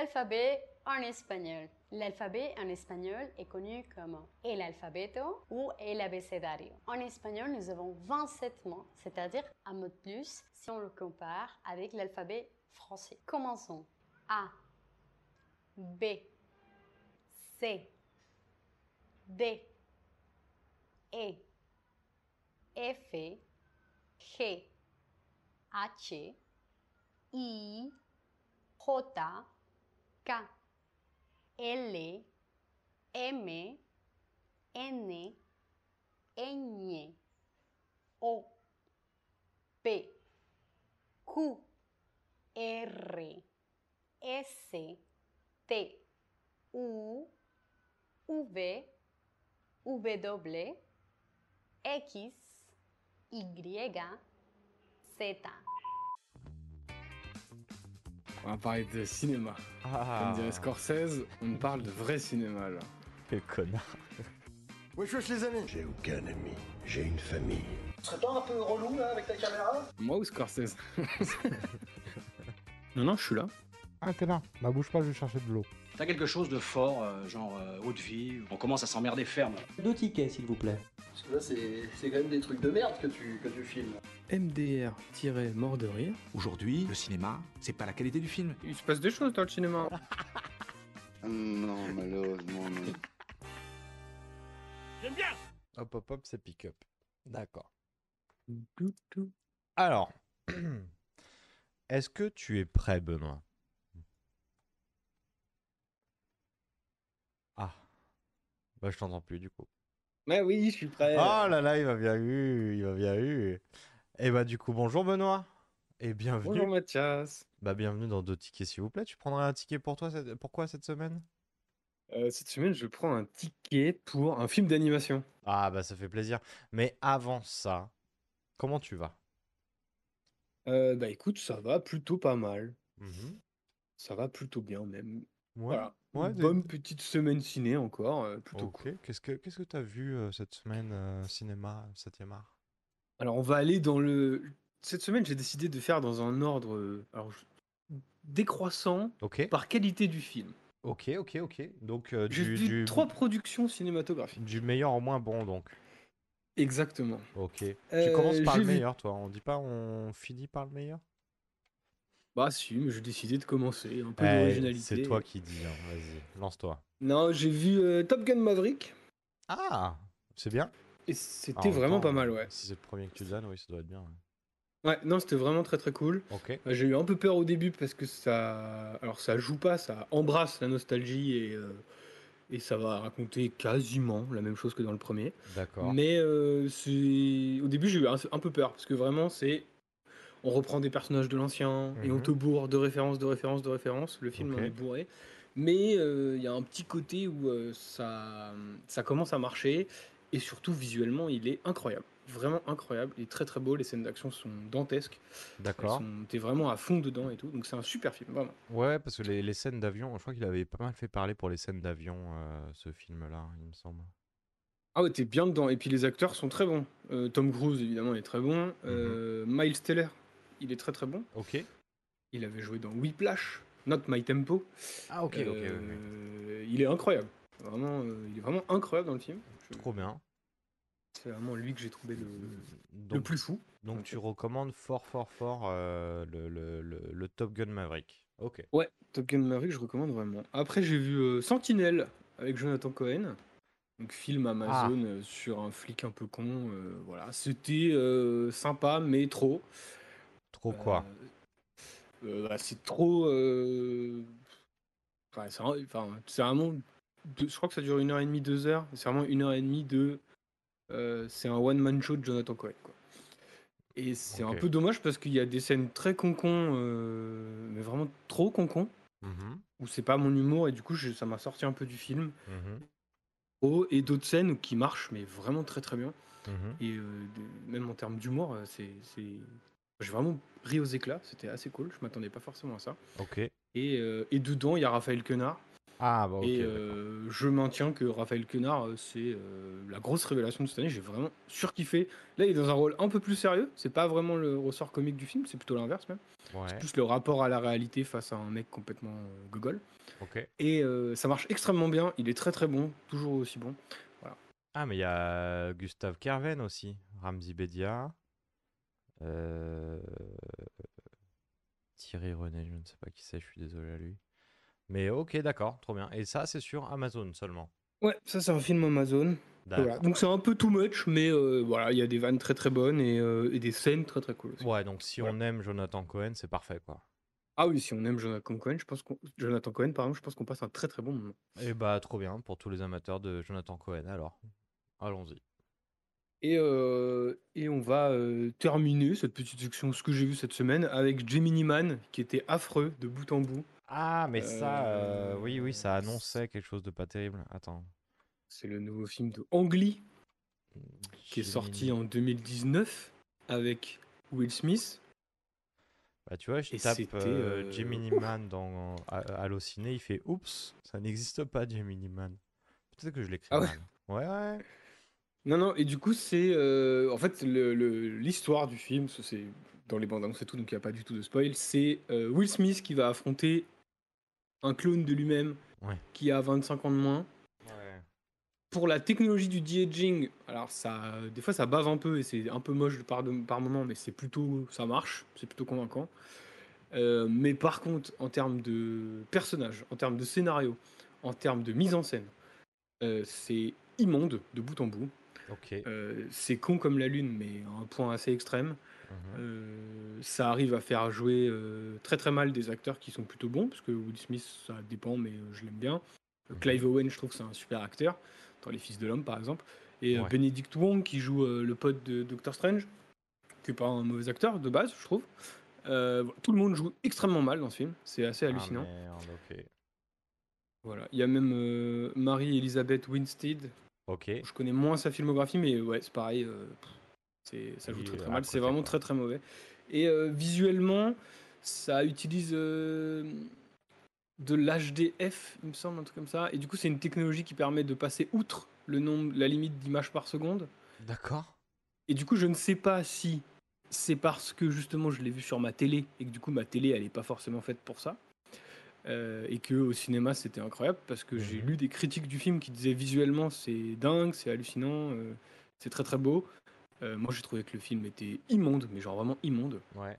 l'alphabet en espagnol. L'alphabet en espagnol est connu comme el alfabeto ou el abecedario. En espagnol, nous avons 27 mots, c'est-à-dire un mot de plus si on le compare avec l'alphabet français. Commençons. A, B, C, D, E, F, G, H, I, J, L, M, N, Ñ, O, P, Q, R, S, T, U, V, W, X, Y, Z. On va parler de cinéma. Ah, Comme dirait Scorsese, on parle de vrai cinéma là. quel connard. Wesh wesh les amis J'ai aucun ami, j'ai une famille. Tu serais pas un peu relou là avec ta caméra? Moi ou Scorsese? Non, non, je suis là. Ah, t'es là. Bah, bouge pas, je vais chercher de l'eau. T'as quelque chose de fort, euh, genre euh, haute vie, on commence à s'emmerder ferme. Deux tickets, s'il vous plaît. Parce que là c'est c'est quand même des trucs de merde que tu, que tu filmes. MDR-mort de rire. Aujourd'hui, le cinéma, c'est pas la qualité du film. Il se passe des choses dans le cinéma. Non, malheureusement, non. Hop, hop, hop, c'est pick-up. D'accord. Alors, est-ce que tu es prêt, Benoît? Bah, je t'entends plus, du coup. Ouais, oui, je suis prêt. Oh là là, il va bien eu, il va bien eu. Et bah, du coup, bonjour, Benoît. Et bienvenue. Bonjour Mathias. Bah, bienvenue dans deux tickets, s'il vous plaît. Tu prendrais un ticket pour toi, cette- pourquoi cette semaine? Euh, cette semaine, je prends un ticket pour un film d'animation. Ah, bah, ça fait plaisir. Mais avant ça, comment tu vas? Euh, bah écoute, ça va plutôt pas mal. Mhm. Ça va plutôt bien même. Ouais. Voilà. Ouais, Une des- bonne petite semaine ciné encore, euh, plutôt Ok. cool. Qu'est-ce que qu'est-ce que t'as vu euh, cette semaine euh, cinéma 7e art? Alors on va aller dans le... Cette semaine, j'ai décidé de faire dans un ordre euh, alors, je- décroissant Ok. par qualité du film. Ok, ok, ok. Donc du, trois productions cinématographiques. du meilleur au moins bon donc. Exactement. Ok. tu commences par le vu- meilleur toi. On dit pas on finit par le meilleur? Bah si, mais j'ai décidé de commencer, un peu Eh, d'originalité. C'est toi qui dis. hein. Vas-y, lance-toi. Non, j'ai vu euh, Top Gun Maverick Ah, c'est bien. et c'était vraiment temps, pas mal, ouais. Si c'est le premier que tu donnes, oui, ça doit être bien. ouais. Ouais, non, c'était vraiment très très cool. Ok. Euh, J'ai eu un peu peur au début parce que ça. Alors, ça joue pas, ça embrasse la nostalgie et, euh, et ça va raconter quasiment la même chose que dans le premier. D'accord. Mais euh, c'est- au début, j'ai eu un, un peu peur parce que vraiment, c'est. On reprend des personnages de l'ancien et on Mhm. te bourre de références, de références, de références. Le film Ok. en est bourré. Mais euh, il y a un petit côté où euh, ça, ça commence à marcher et surtout visuellement, il est incroyable. Vraiment incroyable. Il est très très beau. Les scènes d'action sont dantesques. D'accord. T'es vraiment à fond dedans et tout. Donc c'est un super film, vraiment. Ouais, parce que les, les scènes d'avion, je crois qu'il avait pas mal fait parler pour les scènes d'avion, euh, ce film-là, il me semble. Ah ouais, t'es bien dedans. Et puis les acteurs sont très bons. Euh, Tom Cruise, évidemment, est très bon. Euh, Miles Teller, il est très très bon. Ok. Il avait joué dans Whiplash, Not My Tempo. Ah, ok. Euh, Il est incroyable. Vraiment, euh, il est vraiment incroyable dans le film. Je- Trop bien. C'est vraiment lui que j'ai trouvé le, plus fou. donc tu recommandes fort, fort, fort euh, le, le, le, le Top Gun Maverick. Ok. Ouais, Top Gun Maverick, je recommande vraiment. Après, j'ai vu Sentinelle avec Jonathan Cohen. Donc, film Amazon euh, sur un flic un peu con. euh, voilà, c'était euh, sympa, mais trop. Trop quoi Euh, euh, bah, C'est trop. euh, enfin, c'est enfin, vraiment. Je crois que ça dure une heure et demie, deux heures. C'est vraiment une heure et demie de. c'est un one-man show de Jonathan Cohen. Quoi. Et c'est un peu dommage parce qu'il y a des scènes très concon, euh, mais vraiment trop concon, Mhm, où c'est pas mon humour et du coup je- ça m'a sorti un peu du film. mhm, Oh, et d'autres scènes qui marchent, mais vraiment très très bien. mhm. Et euh, de- même en termes d'humour, c'est. J'ai vraiment ri aux éclats, c'était assez cool, je m'attendais pas forcément à ça. Ok. Et, euh, et dedans, il y a Raphaël Quenard, Ah, bah ok. Et euh, je maintiens que Raphaël Quenard, euh, c'est la grosse révélation de cette année. J'ai vraiment surkiffé. Là, il est dans un rôle un peu plus sérieux. C'est pas vraiment le ressort comique du film, c'est plutôt l'inverse même. Ouais, C'est plus le rapport à la réalité face à un mec complètement gogol. ok. Et ça marche extrêmement bien. Il est très très bon, toujours aussi bon. Ah, mais il y a Gustave Kerven aussi, Ramzi Bedia, euh, Thierry René, je ne sais pas qui c'est, je suis désolé à lui. Mais ok, d'accord, trop bien. Et ça, c'est sur Amazon seulement. Ouais, ça c'est un film Amazon. Voilà. Donc c'est un peu too much, mais euh, voilà, il y a des vannes très très bonnes et, euh, et des scènes très très cool. aussi. Ouais, donc si Voilà. on aime Jonathan Cohen, c'est parfait, quoi. Ah oui, si on aime Jonathan Cohen, je pense qu'on Jonathan Cohen, pardon, je pense qu'on passe un très très bon moment. Et bah, trop bien pour tous les amateurs de Jonathan Cohen, alors. Allons-y. Et, euh, et on va euh, terminer cette petite section, ce que j'ai vu cette semaine, avec Gemini Man, qui était affreux de bout en bout. Ah, mais ça, euh, oui, oui, ça annonçait quelque chose de pas terrible. Attends. C'est le nouveau film de Ang Lee, qui est sorti en 2019 avec Will Smith. Bah, tu vois, je Et tape euh, Gemini Man dans Allociné, il fait Oups, ça n'existe pas, Gemini Man. Peut-être que je l'écris Ah ouais mal. Ouais, ouais. Non, non, et du coup, c'est. euh, en fait, le- le- l'histoire du film, ça, c'est dans les bandes annonces et tout, donc il n'y a pas du tout de spoil. C'est euh, Will Smith qui va affronter un clone de lui-même Ouais. qui a 25 ans de moins. Ouais. Pour la technologie du de-aging, alors ça, des fois ça bave un peu et c'est un peu moche par, de- par moment, mais c'est plutôt, ça marche, c'est plutôt convaincant. Euh, mais par contre, en termes de personnages, en termes de scénario, en termes de mise en scène, euh, c'est immonde de bout en bout. Ok. Euh, c'est con comme la lune, mais à un point assez extrême. Mhm. Euh, ça arrive à faire jouer euh, très très mal des acteurs qui sont plutôt bons, parce que Will Smith, ça dépend, mais je l'aime bien. Mhm. Clive Owen, je trouve que c'est un super acteur, dans Les Fils de l'Homme par exemple. Et Ouais. Benedict Wong, qui joue le pote de Doctor Strange, qui n'est pas un mauvais acteur de base, je trouve. Tout le monde joue extrêmement mal dans ce film, c'est assez Ah, hallucinant. merde. Voilà. Il y a même Marie-Elisabeth Winstead, Ok. Je connais moins sa filmographie, mais ouais, c'est pareil. euh, c'est, ça joue très très mal. C'est vraiment très très mauvais. Et euh, visuellement, ça utilise euh, de l'HDF, il me semble, un truc comme ça. Et du coup, c'est une technologie qui permet de passer outre le nombre, la limite d'images par seconde. D'accord. Et du coup, je ne sais pas si c'est parce que justement je l'ai vu sur ma télé et que du coup ma télé elle est pas forcément faite pour ça. Euh, et que au cinéma c'était incroyable parce que j'ai Mhm. lu des critiques du film qui disaient visuellement c'est dingue, c'est hallucinant, euh, c'est très très beau. Euh, moi j'ai trouvé que le film était immonde, mais genre vraiment immonde. Ouais.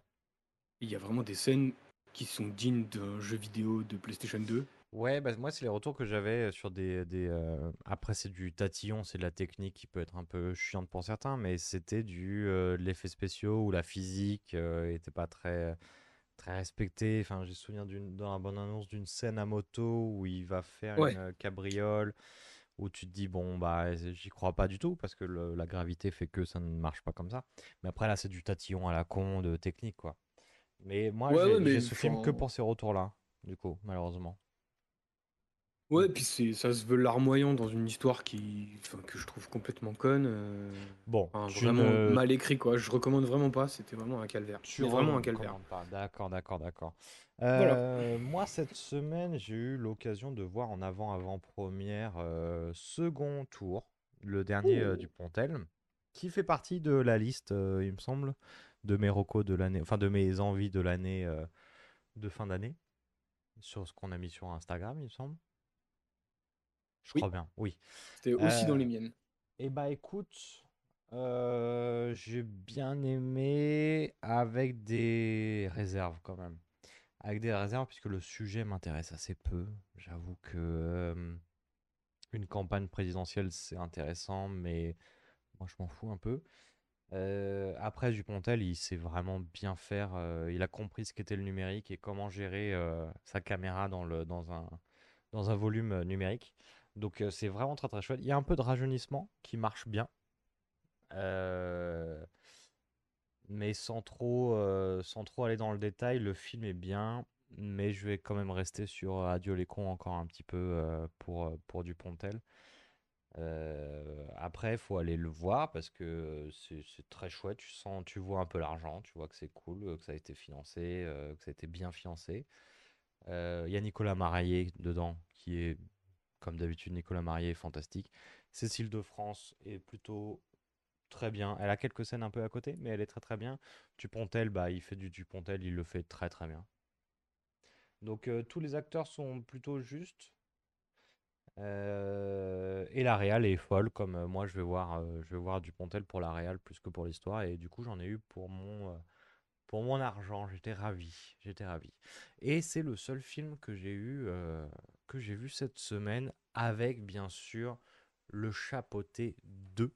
Il y a vraiment des scènes qui sont dignes d'un jeu vidéo de PlayStation 2. Ouais, bah, moi, c'est les retours que j'avais sur des. des Après, c'est du tatillon, c'est de la technique qui peut être un peu chiante pour certains, mais c'était du de l'effet spéciaux où la physique était pas très, très respectée. Enfin, j'ai souvenir d'une, dans la bonne annonce d'une scène à moto où il va faire Ouais. une cabriole, où tu te dis, bon, bah, j'y crois pas du tout parce que le- la gravité fait que ça ne marche pas comme ça. Mais après, là, c'est du tatillon à la con de technique, quoi. Mais moi, Ouais, j'ai ouais, ce film que pour ces retours-là, du coup, malheureusement. Ouais, puis c'est, ça se veut larmoyant dans une histoire qui, enfin, que je trouve complètement conne. euh, Bon, enfin, tu vraiment ne- mal écrit quoi. Je recommande vraiment pas. C'était vraiment un calvaire. Tu Mais vraiment un recommandes calvaire. pas. D'accord, d'accord, d'accord. Voilà. Euh, moi, cette semaine, j'ai eu l'occasion de voir en avant-avant-première euh, second tour, le dernier euh, du Pontel, qui fait partie de la liste, euh, il me semble, de mes recos de l'année, enfin de mes envies de l'année euh, de fin d'année, sur ce qu'on a mis sur Instagram, il me semble. Je Oui. crois bien, oui. C'était aussi dans Euh, les miennes. Eh bah écoute, euh, j'ai bien aimé avec des réserves quand même. Avec des réserves puisque le sujet m'intéresse assez peu. J'avoue que euh, une campagne présidentielle c'est intéressant, mais moi je m'en fous un peu. Euh, après Dupontel, il sait vraiment bien faire. euh, il a compris ce qu'était le numérique et comment gérer euh, sa caméra dans le dans un dans un volume euh, numérique. Donc euh, c'est vraiment très très chouette. Il y a un peu de rajeunissement qui marche bien. Euh, mais sans trop, euh, sans trop aller dans le détail, le film est bien, mais je vais quand même rester sur Adieu les cons encore un petit peu pour, pour Dupontel. Après, il faut aller le voir parce que c'est très chouette. Tu sens, tu vois un peu l'argent, tu vois que c'est cool, que ça a été financé, que ça a été bien financé. Il y a Nicolas Maraillé dedans, qui est, comme d'habitude, Nicolas Marié est fantastique. Cécile de France est plutôt très bien. Elle a quelques scènes un peu à côté, mais elle est très très bien. Dupontel, bah, il fait du Dupontel, il le fait très très bien. Donc euh, tous les acteurs sont plutôt justes. Euh, et la réal est folle, comme euh, moi je vais voir, je vais voir Dupontel pour la réal plus que pour l'histoire. Et du coup j'en ai eu pour mon, pour mon argent. J'étais ravi, j'étais ravi. Et c'est le seul film que j'ai eu, euh, que j'ai vu cette semaine, avec bien sûr le Chapeauté 2,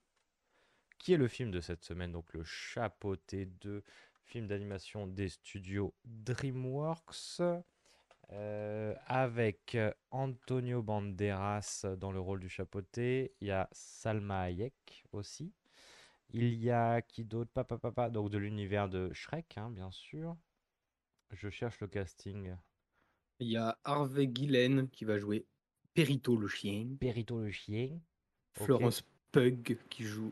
qui est le film de cette semaine. Donc le Chapeauté 2, film d'animation des studios DreamWorks. Euh, avec euh, Antonio Banderas dans le rôle du chapeauté. Il y a Salma Hayek aussi. Il y a qui d'autre? Papa Papa, donc de l'univers de Shrek, hein, bien sûr. Je cherche le casting. Il y a Harvey Guillen qui va jouer Perito le chien. Perito le chien. Florence Pugh qui joue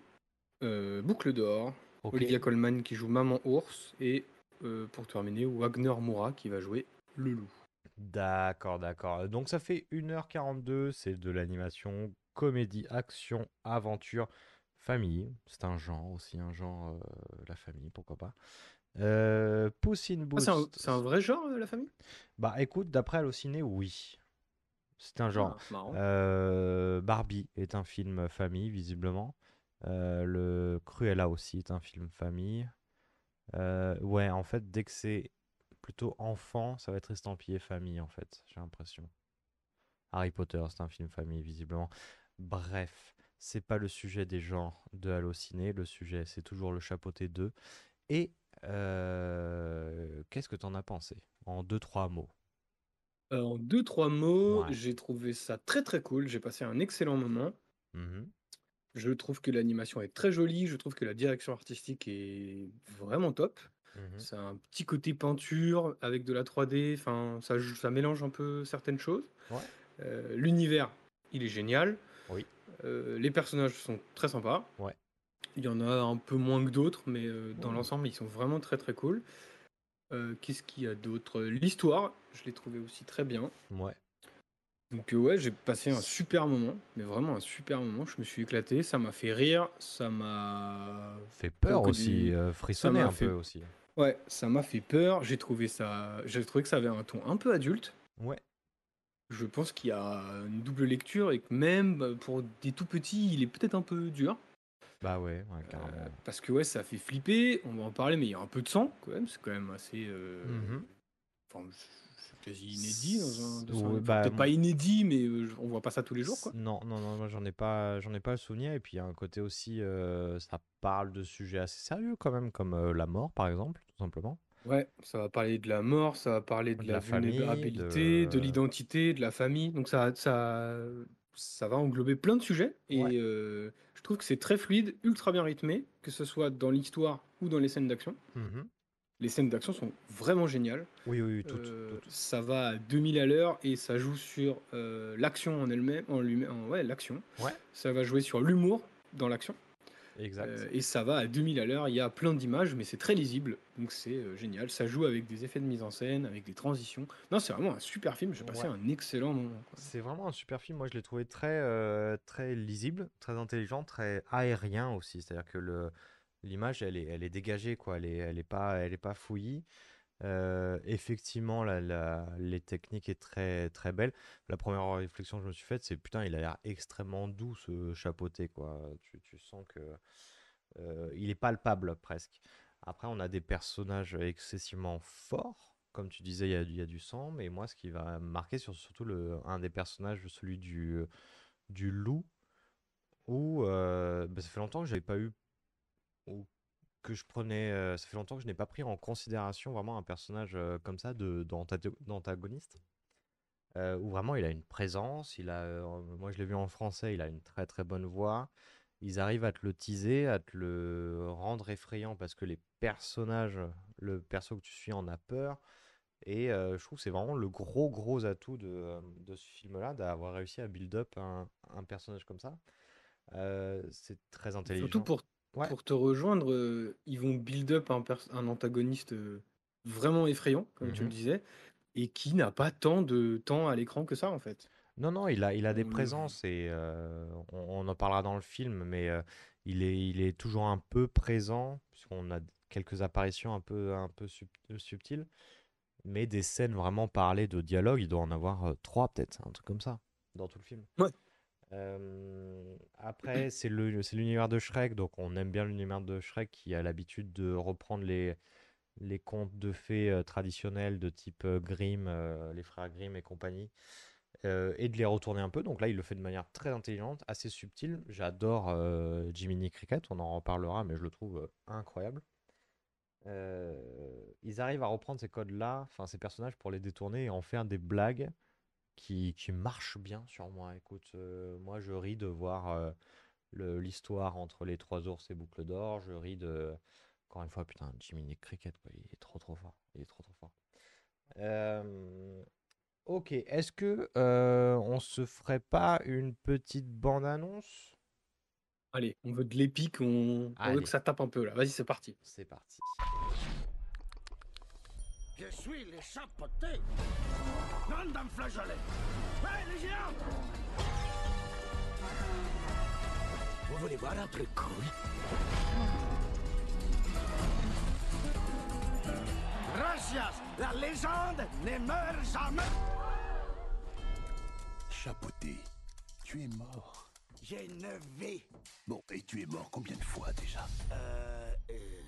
euh, Boucle d'or. Olivia Colman qui joue Maman Ours. Et euh, pour terminer, Wagner Moura qui va jouer le loup. D'accord, d'accord. Donc ça fait 1h42, c'est de l'animation, comédie, action, aventure, famille. C'est un genre aussi, un genre, euh, la famille, pourquoi pas. Euh, Puss in Ah, Boots. c'est un, vrai genre, euh, la famille? Bah écoute, d'après Allociné, oui. C'est un genre. Ah. Euh, Barbie est un film famille, visiblement. Le Cruella aussi est un film famille. Ouais, en fait, dès que c'est plutôt enfant, ça va être estampillé famille, en fait, j'ai l'impression. Harry Potter, c'est un film famille, visiblement. Bref, c'est pas le sujet des genres de Allociné. Le sujet, c'est toujours le chapeauté 2. Et euh, qu'est-ce que t'en as pensé? En deux, trois mots. Euh, en deux, trois mots, Ouais. j'ai trouvé ça très très cool. J'ai passé un excellent moment. Mhm. Je trouve que l'animation est très jolie. Je trouve que la direction artistique est vraiment top. C'est un petit côté peinture avec de la 3D. Enfin, ça, ça mélange un peu certaines choses. Ouais. Euh, L'univers, il est génial. Oui. Euh, les personnages sont très sympas. Ouais. Il y en a un peu moins que d'autres, mais euh, dans Ouais. l'ensemble, ils sont vraiment très très cool. Euh, Qu'est-ce qu'il y a d'autre? L'histoire, je l'ai trouvé aussi très bien. Ouais. Donc ouais, j'ai passé un super moment, mais vraiment un super moment. Je me suis éclaté, ça m'a fait rire, ça m'a Fait peur aussi, euh, frissonner un fait- peu aussi. Ouais, ça m'a fait peur. J'ai trouvé ça, j'ai trouvé que ça avait un ton un peu adulte. Ouais. Je pense qu'il y a une double lecture et que même bah, pour des tout petits, il est peut-être un peu dur. Bah ouais, ouais, carrément. Euh, parce que ouais, ça fait flipper. On va en parler, mais il y a un peu de sang quand même. C'est quand même assez. euh, Mhm. Enfin, c'est quasi inédit dans un. Ouais, bah, peut-être pas inédit, mais euh, on voit pas ça tous les jours, quoi. Non, non, non, moi j'en ai pas, j'en ai pas le souvenir. Et puis il y a un côté aussi, euh, ça parle de sujets assez sérieux quand même, comme la mort par exemple, tout simplement. Ouais, ça va parler de la mort, ça va parler de, De la, la famille, vulnérabilité, de, de- l'identité, de la famille. Donc ça, ça, ça va englober plein de sujets. Et Ouais. euh, je trouve que c'est très fluide, ultra bien rythmé, que ce soit dans l'histoire ou dans les scènes d'action. Mhm. Les scènes d'action sont vraiment géniales. Oui, oui, oui, toutes, Euh. Ça va à 2000 à l'heure et ça joue sur euh, l'action en elle-même, en lui ouais, l'action. Ouais. Ça va jouer sur l'humour dans l'action. Exact. Euh, et ça va à 2000 à l'heure, il y a plein d'images, mais c'est très lisible, donc c'est euh, génial. Ça joue avec des effets de mise en scène, avec des transitions. Non, c'est vraiment un super film, j'ai passé Ouais. un excellent moment. C'est vraiment un super film. Moi, je l'ai trouvé très, euh, très lisible, très intelligent, très aérien aussi. C'est-à-dire que l'image, elle est, elle est dégagée, quoi. Elle est, elle est pas, elle est pas fouillie. Effectivement, la, les techniques est très, très belle. La première réflexion que je me suis faite, c'est putain, il a l'air extrêmement doux ce chapeauté, quoi. Tu, tu sens que il est palpable presque. Après, on a des personnages excessivement forts. Comme tu disais, il y a, du- sang, mais moi, ce qui va marquer, sur, surtout le, un des personnages, celui du, du loup, où bah, ça fait longtemps que j'avais pas eu, que je prenais, euh, ça fait longtemps que je n'ai pas pris en considération vraiment un personnage euh, comme ça de, d'anta- d'antagoniste. euh, où vraiment il a une présence, il a, moi je l'ai vu en français, il a une très très bonne voix. Ils arrivent à te le teaser, à te le rendre effrayant parce que les personnages, le perso que tu suis en a peur. Et je trouve que c'est vraiment le gros gros atout de, de ce film-là, d'avoir réussi à build up un, un personnage comme ça. Euh, c'est très intelligent. Surtout pour, Ouais. pour te rejoindre, euh, ils vont build up un, antagoniste euh, vraiment effrayant, comme tu le Mhm. disais, et qui n'a pas tant de temps à l'écran que ça, en fait. Non, non, il a, il a des le- présences et euh, on, on en parlera dans le film, mais il est, il est toujours un peu présent, puisqu'on a quelques apparitions un peu, un peu sub- subtiles, mais des scènes vraiment parlées de dialogue, il doit en avoir trois peut-être, un truc comme ça, dans tout le film. Ouais. Euh, après, c'est l'univers de Shrek, donc on aime bien l'univers de Shrek qui a l'habitude de reprendre les, contes de fées euh, traditionnels de type euh, Grimm, les frères Grimm et compagnie, et de les retourner un peu. Donc là, il le fait de manière très intelligente, assez subtile. J'adore Jiminy Cricket, on en reparlera, mais je le trouve incroyable. Ils arrivent à reprendre ces codes-là, enfin ces personnages, pour les détourner et en faire des blagues qui, qui marchent bien sur moi. Écoute, euh, moi je ris de voir euh, le- l'histoire entre les trois ours et Boucle d'Or. Je ris de. Encore une fois, putain, Jiminy Cricket, quoi, il est trop trop fort. Il est trop trop fort. Euh, Ok, est-ce que euh, on se ferait pas une petite bande-annonce? Allez, on veut de l'épique, on... on veut Allez. que ça tape un peu là. Vas-y, c'est parti. C'est parti. Je suis les chapotés. Non d'un flageolet. Hey, les géants Vous voulez voir un truc cool? Gracias La légende ne meurt jamais Chapoté, tu es mort. J'ai neuf vies. Bon, et tu es mort combien de fois déjà? Euh... euh,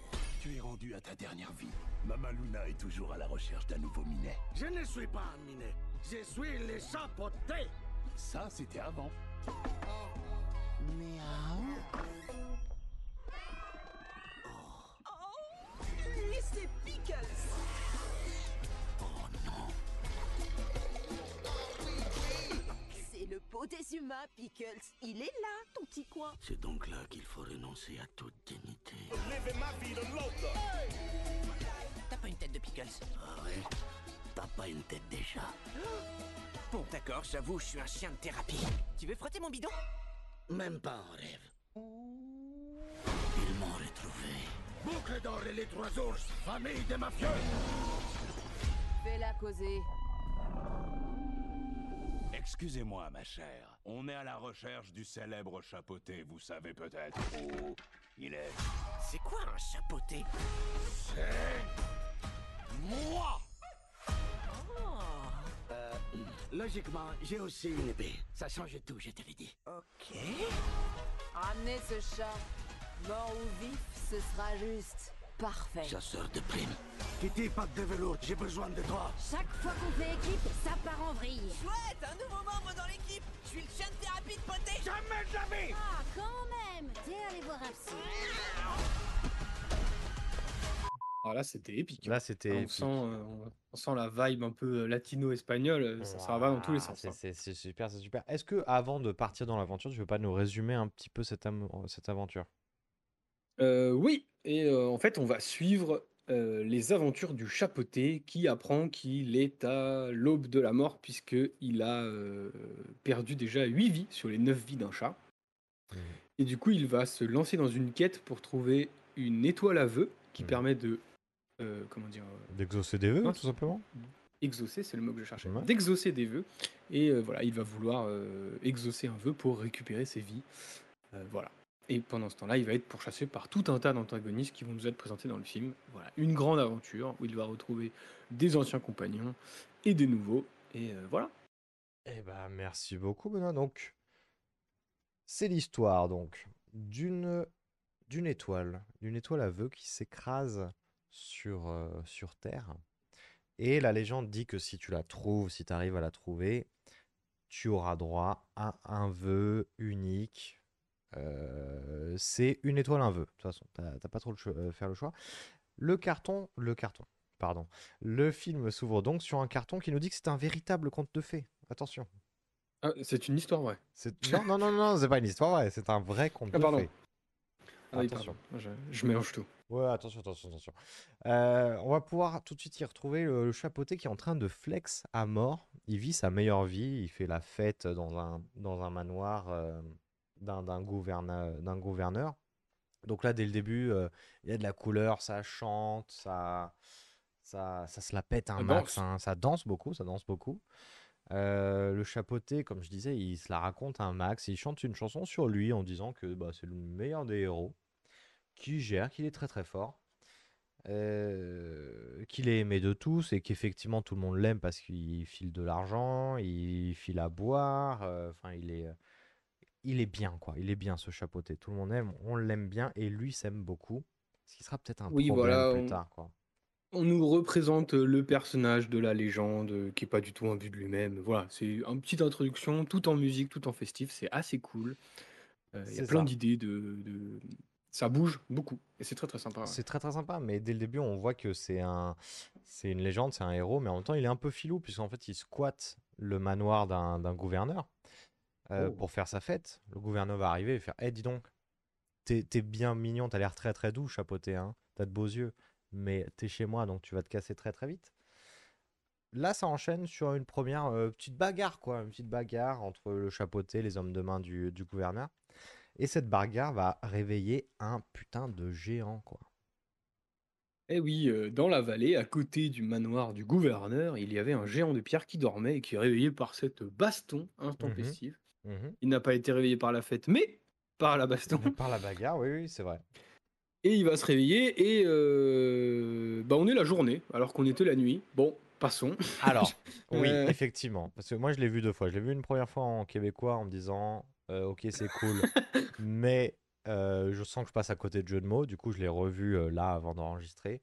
Tu es rendu à ta dernière vie? Mama Luna est toujours à la recherche d'un nouveau minet. Je ne suis pas un minet. Je suis les chapotés. Ça, c'était avant. Miaou. Mais c'est Pickles Des humains, Pickles. Il est là, ton petit coin. C'est donc là qu'il faut renoncer à toute dignité. T'as pas une tête de Pickles? Ah ouais? T'as pas une tête déjà? Bon, d'accord, j'avoue, je suis un chien de thérapie. Tu veux frotter mon bidon? Même pas en rêve. Ils m'ont retrouvé. Boucle d'or et les trois ours, famille des mafieux Fais-la causer. Excusez-moi, ma chère. On est à la recherche du célèbre chapeauté, vous savez peut-être où il est. C'est quoi un chapeauté? Moi Oh Euh, logiquement, j'ai aussi une épée. Ça change tout, je te l'ai dit. Ok. Ramenez ce chat. Mort ou vif, ce sera juste parfait. Chasseur de primes. Kitty, pas de velours, j'ai besoin de toi. Chaque fois qu'on fait équipe, ça part en vrille. Chouette, un nouveau membre dans l'équipe Je suis le chien de thérapie de poté Jamais de la vie Ah, quand même T'es allé voir un psy. Alors là, c'était épique. Là, c'était on, épique. sent, euh, on- on sent la vibe un peu euh, latino-espagnole. euh, Ça, ça va dans tous les sens. C'est hein. c'est- c'est super, c'est super. Est-ce que avant de partir dans l'aventure, tu veux pas nous résumer un petit peu cette, am- cette aventure? Euh, oui, et euh, en fait, on va suivre euh, les aventures du chapeauté qui apprend qu'il est à l'aube de la mort puisqu'il a perdu déjà 8 vies sur les 9 vies d'un chat. Mhm. Et du coup, il va se lancer dans une quête pour trouver une étoile à vœux qui Mhm. permet de... comment dire D'exaucer des vœux, tout simplement? exaucer, c'est le mot que je cherchais, d'exaucer des vœux. Et voilà, il va vouloir exaucer un vœu pour récupérer ses vies. Voilà. Et pendant ce temps-là, il va être pourchassé par tout un tas d'antagonistes qui vont nous être présentés dans le film. Voilà, une grande aventure où il va retrouver des anciens compagnons et des nouveaux. Et euh, voilà. Eh ben, merci beaucoup, Benoît. Donc, c'est l'histoire donc d'une d'une étoile, d'une étoile à vœux qui s'écrase sur, euh, sur Terre. Et la légende dit que si tu la trouves, si tu arrives à la trouver, tu auras droit à un vœu unique. Euh, c'est une étoile, un vœu. De toute façon, t'as pas trop le cho- euh, faire le choix. Le carton, le carton, pardon. Le film s'ouvre donc sur un carton qui nous dit que c'est un véritable conte de fées. Attention. Ah, c'est une histoire vraie. Non, non, non, non, c'est pas une histoire vraie, c'est un vrai conte Ah, de pardon. fées. Ah Attention. Je, je mélange tout. Ouais, attention, attention, attention. Euh, on va pouvoir tout de suite y retrouver le, le chapeauté qui est en train de flex à mort. Il vit sa meilleure vie, il fait la fête dans un, dans un manoir euh, d'un d'un gouverneur. Donc là, dès le début, euh, il y a de la couleur, ça chante, ça, ça, ça se la pète un max, hein, ça danse beaucoup, ça danse beaucoup. Euh, le chapeauté, comme je disais, il se la raconte un max. Il chante une chanson sur lui en disant que bah, c'est le meilleur des héros, qui gère, qu'il est très très fort, euh, qu'il est aimé de tous et qu'effectivement tout le monde l'aime parce qu'il file de l'argent, il file à boire. euh, Enfin, il est, il est bien quoi. Il est bien ce chapeauté. Tout le monde aime, on l'aime bien et lui s'aime beaucoup. Ce qui sera peut-être un Oui, problème voilà, plus on- tard quoi. On nous représente le personnage de la légende euh, qui est pas du tout un but de lui-même. Voilà, c'est une petite introduction, tout en musique, tout en festif, c'est assez cool. Euh, Il y a plein d'idées, de, de- ça bouge beaucoup et c'est très très sympa. ouais. C'est très très sympa, mais dès le début, on voit que c'est un, c'est une légende, c'est un héros, mais en même temps, il est un peu filou, puisqu'en fait, il squatte le manoir d'un d'un gouverneur euh, Oh. pour faire sa fête. Le gouverneur va arriver et faire Eh, dis donc, t'es bien mignon, t'as l'air très très doux, chapeauté, hein, t'as de beaux yeux, mais t'es chez moi, donc tu vas te casser très très vite. Là, ça enchaîne sur une première euh, petite bagarre, quoi, une petite bagarre entre le chapeauté, les hommes de main du, du gouverneur. Et cette bagarre va réveiller un putain de géant, quoi. Eh oui, euh, dans la vallée, à côté du manoir du gouverneur, il y avait un géant de pierre qui dormait et qui est réveillé par cette baston intempestive. Mhm. Il n'a pas été réveillé par la fête, mais par la baston. Par la bagarre, oui, oui, c'est vrai. Et il va se réveiller et euh, bah on est la journée alors qu'on était la nuit. Bon, passons. Alors, oui, Euh, effectivement. Parce que moi, je l'ai vu deux fois. Je l'ai vu une première fois en québécois en me disant euh, Ok, c'est cool, mais je sens que je passe à côté de jeu de mots. Du coup, je l'ai revu là avant d'enregistrer.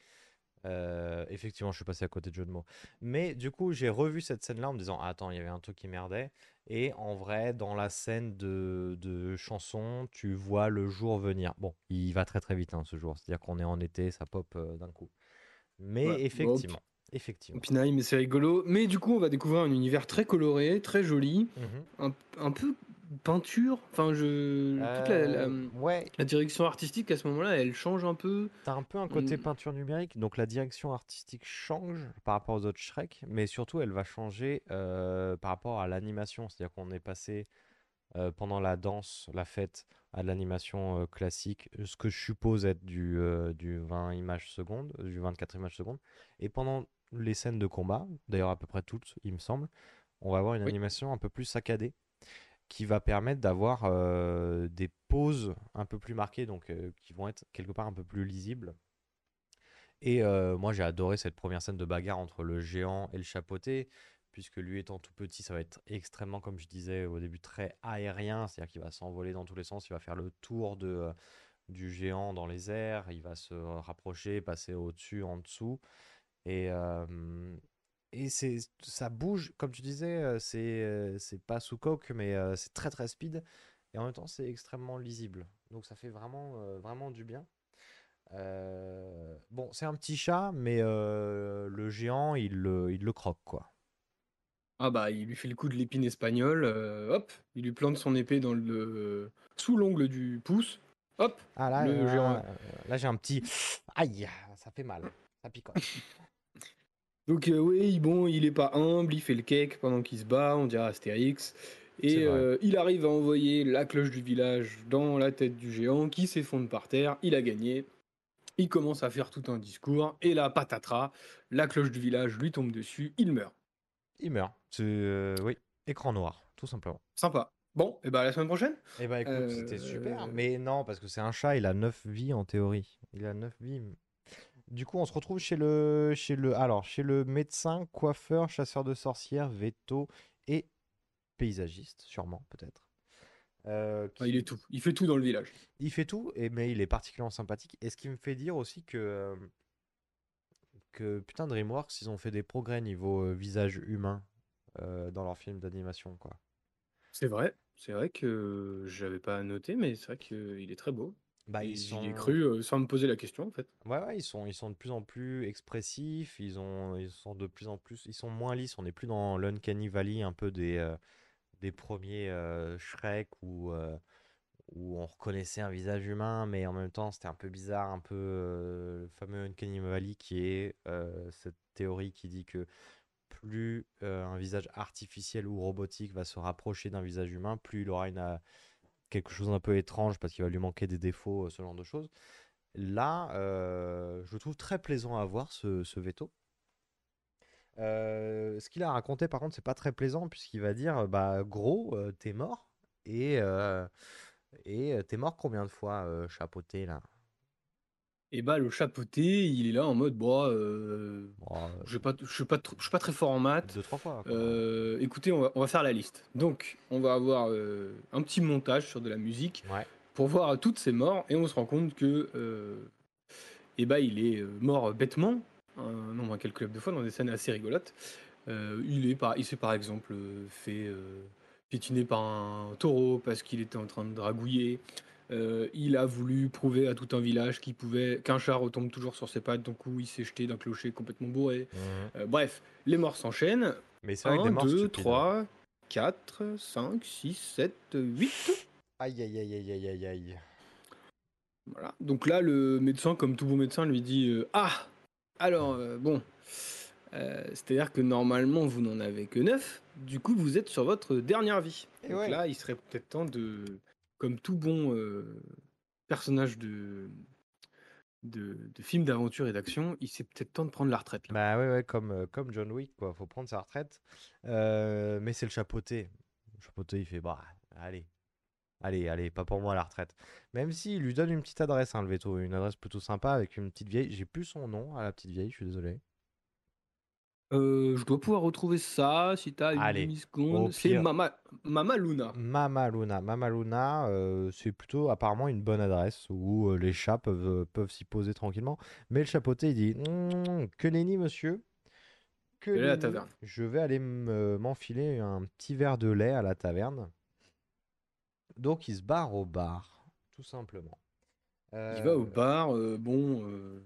Effectivement, je suis passé à côté de jeu de mots. Mais du coup, j'ai revu cette scène-là en me disant Attends, il y avait un truc qui merdait. Et en vrai, dans la scène de, de chanson, tu vois le jour venir. Bon, il va très très vite hein, ce jour. C'est-à-dire qu'on est en été, ça pop euh, d'un coup. Mais Ouais, bon, effectivement, effectivement. Pinaille, mais c'est rigolo. Mais du coup, on va découvrir un univers très coloré, très joli, un, un peu peinture. Enfin, je toute la, la- Euh, ouais, la direction artistique à ce moment-là, elle change un peu. T'as un peu un côté Mm. peinture numérique, donc la direction artistique change par rapport aux autres Shrek, mais surtout elle va changer euh, par rapport à l'animation, c'est-à-dire qu'on est passé euh, pendant la danse, la fête, à de l'animation euh, classique, ce que je suppose être du, du 20 images secondes, du 24 images secondes, et pendant les scènes de combat, d'ailleurs à peu près toutes, il me semble, on va avoir une Oui. animation un peu plus saccadée qui va permettre d'avoir euh, des pauses un peu plus marquées, donc euh, qui vont être quelque part un peu plus lisibles. Et euh, moi, j'ai adoré cette première scène de bagarre entre le géant et le chapeauté, puisque lui étant tout petit, ça va être extrêmement, comme je disais au début, très aérien, c'est-à-dire qu'il va s'envoler dans tous les sens, il va faire le tour de, du géant dans les airs, il va se rapprocher, passer au-dessus, en dessous. Et, et c'est, ça bouge, comme tu disais, c'est, c'est pas sous coque, mais c'est très très speed. Et en même temps, c'est extrêmement lisible. Donc ça fait vraiment, vraiment du bien. Euh, bon, c'est un petit chat, mais euh, le géant, il le, il le croque, quoi. Ah bah, il lui fait le coup de l'épine espagnole. euh, hop, il lui plante son épée dans le sous l'ongle du pouce. Hop, Ah là, le là, géant. là, là, j'ai un petit... Aïe, ça fait mal, ça picote. Donc euh, oui, bon, il est pas humble, il fait le cake pendant qu'il se bat, on dirait Astérix. C'est Et vrai. euh, il arrive à envoyer la cloche du village dans la tête du géant qui s'effondre par terre. Il a gagné. Il commence à faire tout un discours. Et là, patatras, la cloche du village lui tombe dessus. Il meurt. Il meurt. C'est, euh, oui, écran noir, tout simplement. Sympa. Bon, et bah à la semaine prochaine. Eh bah écoute, c'était super. Mais non, parce que c'est un chat, il a 9 vies en théorie. Il a 9 vies. Du coup, on se retrouve chez le, chez le, alors, chez le médecin, coiffeur, chasseur de sorcières, veto et paysagiste, sûrement, peut-être. Euh, Ah, il est tout. Il fait tout dans le village. Il fait tout, et, mais il est particulièrement sympathique. Et ce qui me fait dire aussi que, euh, que putain, DreamWorks, ils ont fait des progrès niveau euh, visage humain euh, dans leurs films d'animation, quoi. C'est vrai. C'est vrai que j'avais pas noté, mais c'est vrai qu'il est très beau. Bah, ils J'y ai sont- cru euh, sans me poser la question en fait. Ouais, ouais, ils sont, ils sont de plus en plus expressifs, ils, ont, ils sont de plus en plus, ils sont moins lisses, on n'est plus dans l'Uncanny Valley un peu des, euh, des premiers euh, Shrek où, où on reconnaissait un visage humain, mais en même temps c'était un peu bizarre, un peu le fameux Uncanny Valley qui est cette théorie qui dit que plus un visage artificiel ou robotique va se rapprocher d'un visage humain, plus il aura une, quelque chose d'un peu étrange parce qu'il va lui manquer des défauts, euh, ce genre de choses. Là, euh, je trouve très plaisant à voir ce, veto. Euh, ce qu'il a raconté, par contre, c'est pas très plaisant, puisqu'il va dire Bah, gros, t'es mort. Et et t'es mort combien de fois, chapeauté, là? Et bah, le chapeauté, il est là en mode, bon, euh, euh, je suis je suis pas, tr- je suis pas très fort en maths. Deux, trois fois. quoi. Euh, écoutez, on va, on va faire la liste. Donc, on va avoir euh, un petit montage sur de la musique Ouais. pour voir toutes ces morts et on se rend compte que, euh, eh ben, il est euh, mort bêtement, un nombre incalculable de fois dans des scènes assez rigolotes. Euh, il est par, il s'est par exemple euh, fait euh, piétiner par un taureau parce qu'il était en train de dragouiller. Euh, il a voulu prouver à tout un village qu'il pouvait qu'un chat retombe toujours sur ses pattes, donc coup il s'est jeté d'un clocher complètement bourré. Mhm. Euh, bref, les morts s'enchaînent. Mais c'est vrai que des 1, morts 2, stupides. 3, 4, 5, 6, 7, 8. Aïe, aïe, aïe, aïe, aïe, aïe, aïe. Voilà. Donc là, le médecin, comme tout bon médecin, lui dit euh, Ah Alors, euh, bon. euh, C'est-à-dire que normalement, vous n'en avez que 9. Du coup, vous êtes sur votre dernière vie. Et Donc ouais. là, il serait peut-être temps de. Comme tout bon euh, personnage de, de, film d'aventure et d'action, il c'est peut-être temps de prendre la retraite. Bah ouais, ouais, comme, euh, comme John Wick, quoi. Faut prendre sa retraite. Euh, mais c'est le chapeauté. Le chapeauté, il fait Bah, allez. Allez, allez, pas pour moi la retraite. Même s'il lui donne une petite adresse, hein, le veto, une adresse plutôt sympa avec une petite vieille. J'ai plus son nom à la petite vieille, je suis désolé. Euh, je dois pouvoir retrouver ça si t'as une Allez, demi-seconde. C'est pire. Mama, Mama Luna. Mama Luna. Mama Luna, euh, c'est plutôt apparemment une bonne adresse où euh, les chats peuvent, peuvent s'y poser tranquillement. Mais le chapeauté, il dit Que nenni, monsieur. Que Et là, la nenni. taverne. Je vais aller me- m'enfiler un petit verre de lait à la taverne. Donc, il se barre au bar, tout simplement. Il va au Euh, bar, euh, bon, euh,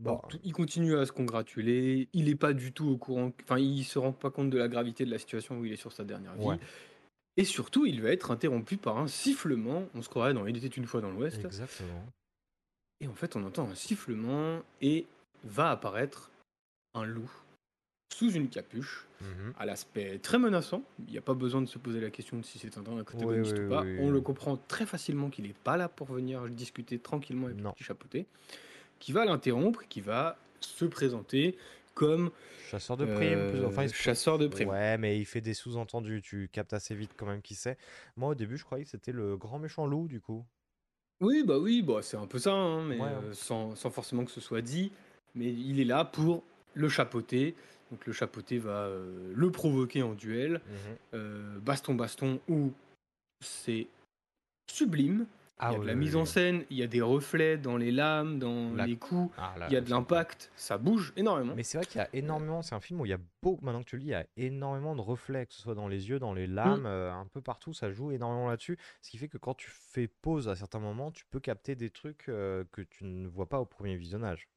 bon, alors, il continue à se congratuler, il est pas du tout au courant, enfin il se rend pas compte de la gravité de la situation où il est sur sa dernière vie. Ouais. Et surtout, il va être interrompu par un sifflement, on se croirait dans Il était une fois dans l'Ouest, exactement. et en fait on entend un sifflement et va apparaître un loup sous une capuche, Mhm. à l'aspect très menaçant, il n'y a pas besoin de se poser la question de si c'est un antagoniste oui, ou pas, oui, on oui. le comprend très facilement qu'il n'est pas là pour venir discuter tranquillement avec Non. petit chapeauté, qui va l'interrompre, qui va se présenter comme Chasseur de primes. euh, Enfin, il se- chasseur de primes. Ouais, mais il fait des sous-entendus. Tu captes assez vite quand même qui c'est. Moi, au début, je croyais que c'était le grand méchant loup, du coup. Oui, bah oui, bah, c'est un peu ça, hein, mais Ouais, hein. euh, sans, sans forcément que ce soit dit. Mais il est là pour le chapeauter. Donc le chapeauté va euh, le provoquer en duel. Mhm. Euh, baston, baston, où c'est sublime. Ah il y a de la oui, mise oui. en scène, il y a des reflets dans les lames, dans La- les coups, Ah, là, il y a de l'impact, ça bouge énormément. Mais c'est vrai qu'il y a énormément, c'est un film où il y a beaucoup, maintenant que tu le dis, il y a énormément de reflets, que ce soit dans les yeux, dans les Mmh. lames, euh, un peu partout, ça joue énormément là-dessus. Ce qui fait que quand tu fais pause à certains moments, tu peux capter des trucs euh, que tu ne vois pas au premier visionnage.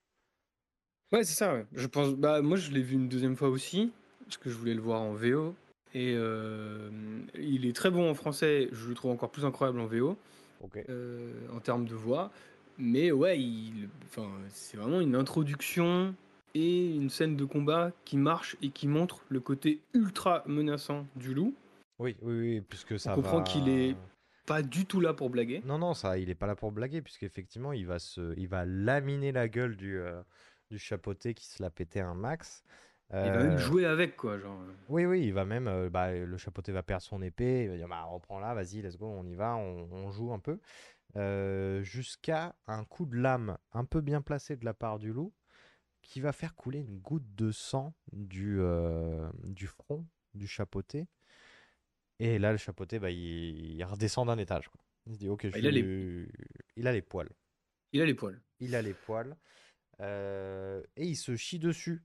Ouais, c'est ça, ouais. Je pense, bah, moi je l'ai vu une deuxième fois aussi, parce que je voulais le voir en VO. Et euh, il est très bon en français, je le trouve encore plus incroyable en VO, Ok. euh, en termes de voix. Mais ouais, il, enfin, c'est vraiment une introduction et une scène de combat qui marche et qui montre le côté ultra menaçant du loup. Oui, oui, oui, puisque ça On comprend va- qu'il est pas du tout là pour blaguer. Non, non, ça, il est pas là pour blaguer, puisqu'effectivement, il va se, il va laminer la gueule du, euh, du chapeauté qui se l'a pété un max. Il va même Euh, jouer avec, quoi. Genre. Oui, oui, il va même, euh, bah, le chapeauté va perdre son épée, il va dire, bah, reprends là, vas-y, let's go, on y va, on, on joue un peu. Euh, jusqu'à un coup de lame un peu bien placé de la part du loup, qui va faire couler une goutte de sang du, euh, du front du chapeauté. Et là, le chapeauté, bah, il, il redescend d'un étage. quoi. Il se dit, ok, je Bah, il a les- il a les poils. Il a les poils. Il a les poils. euh, et il se chie dessus.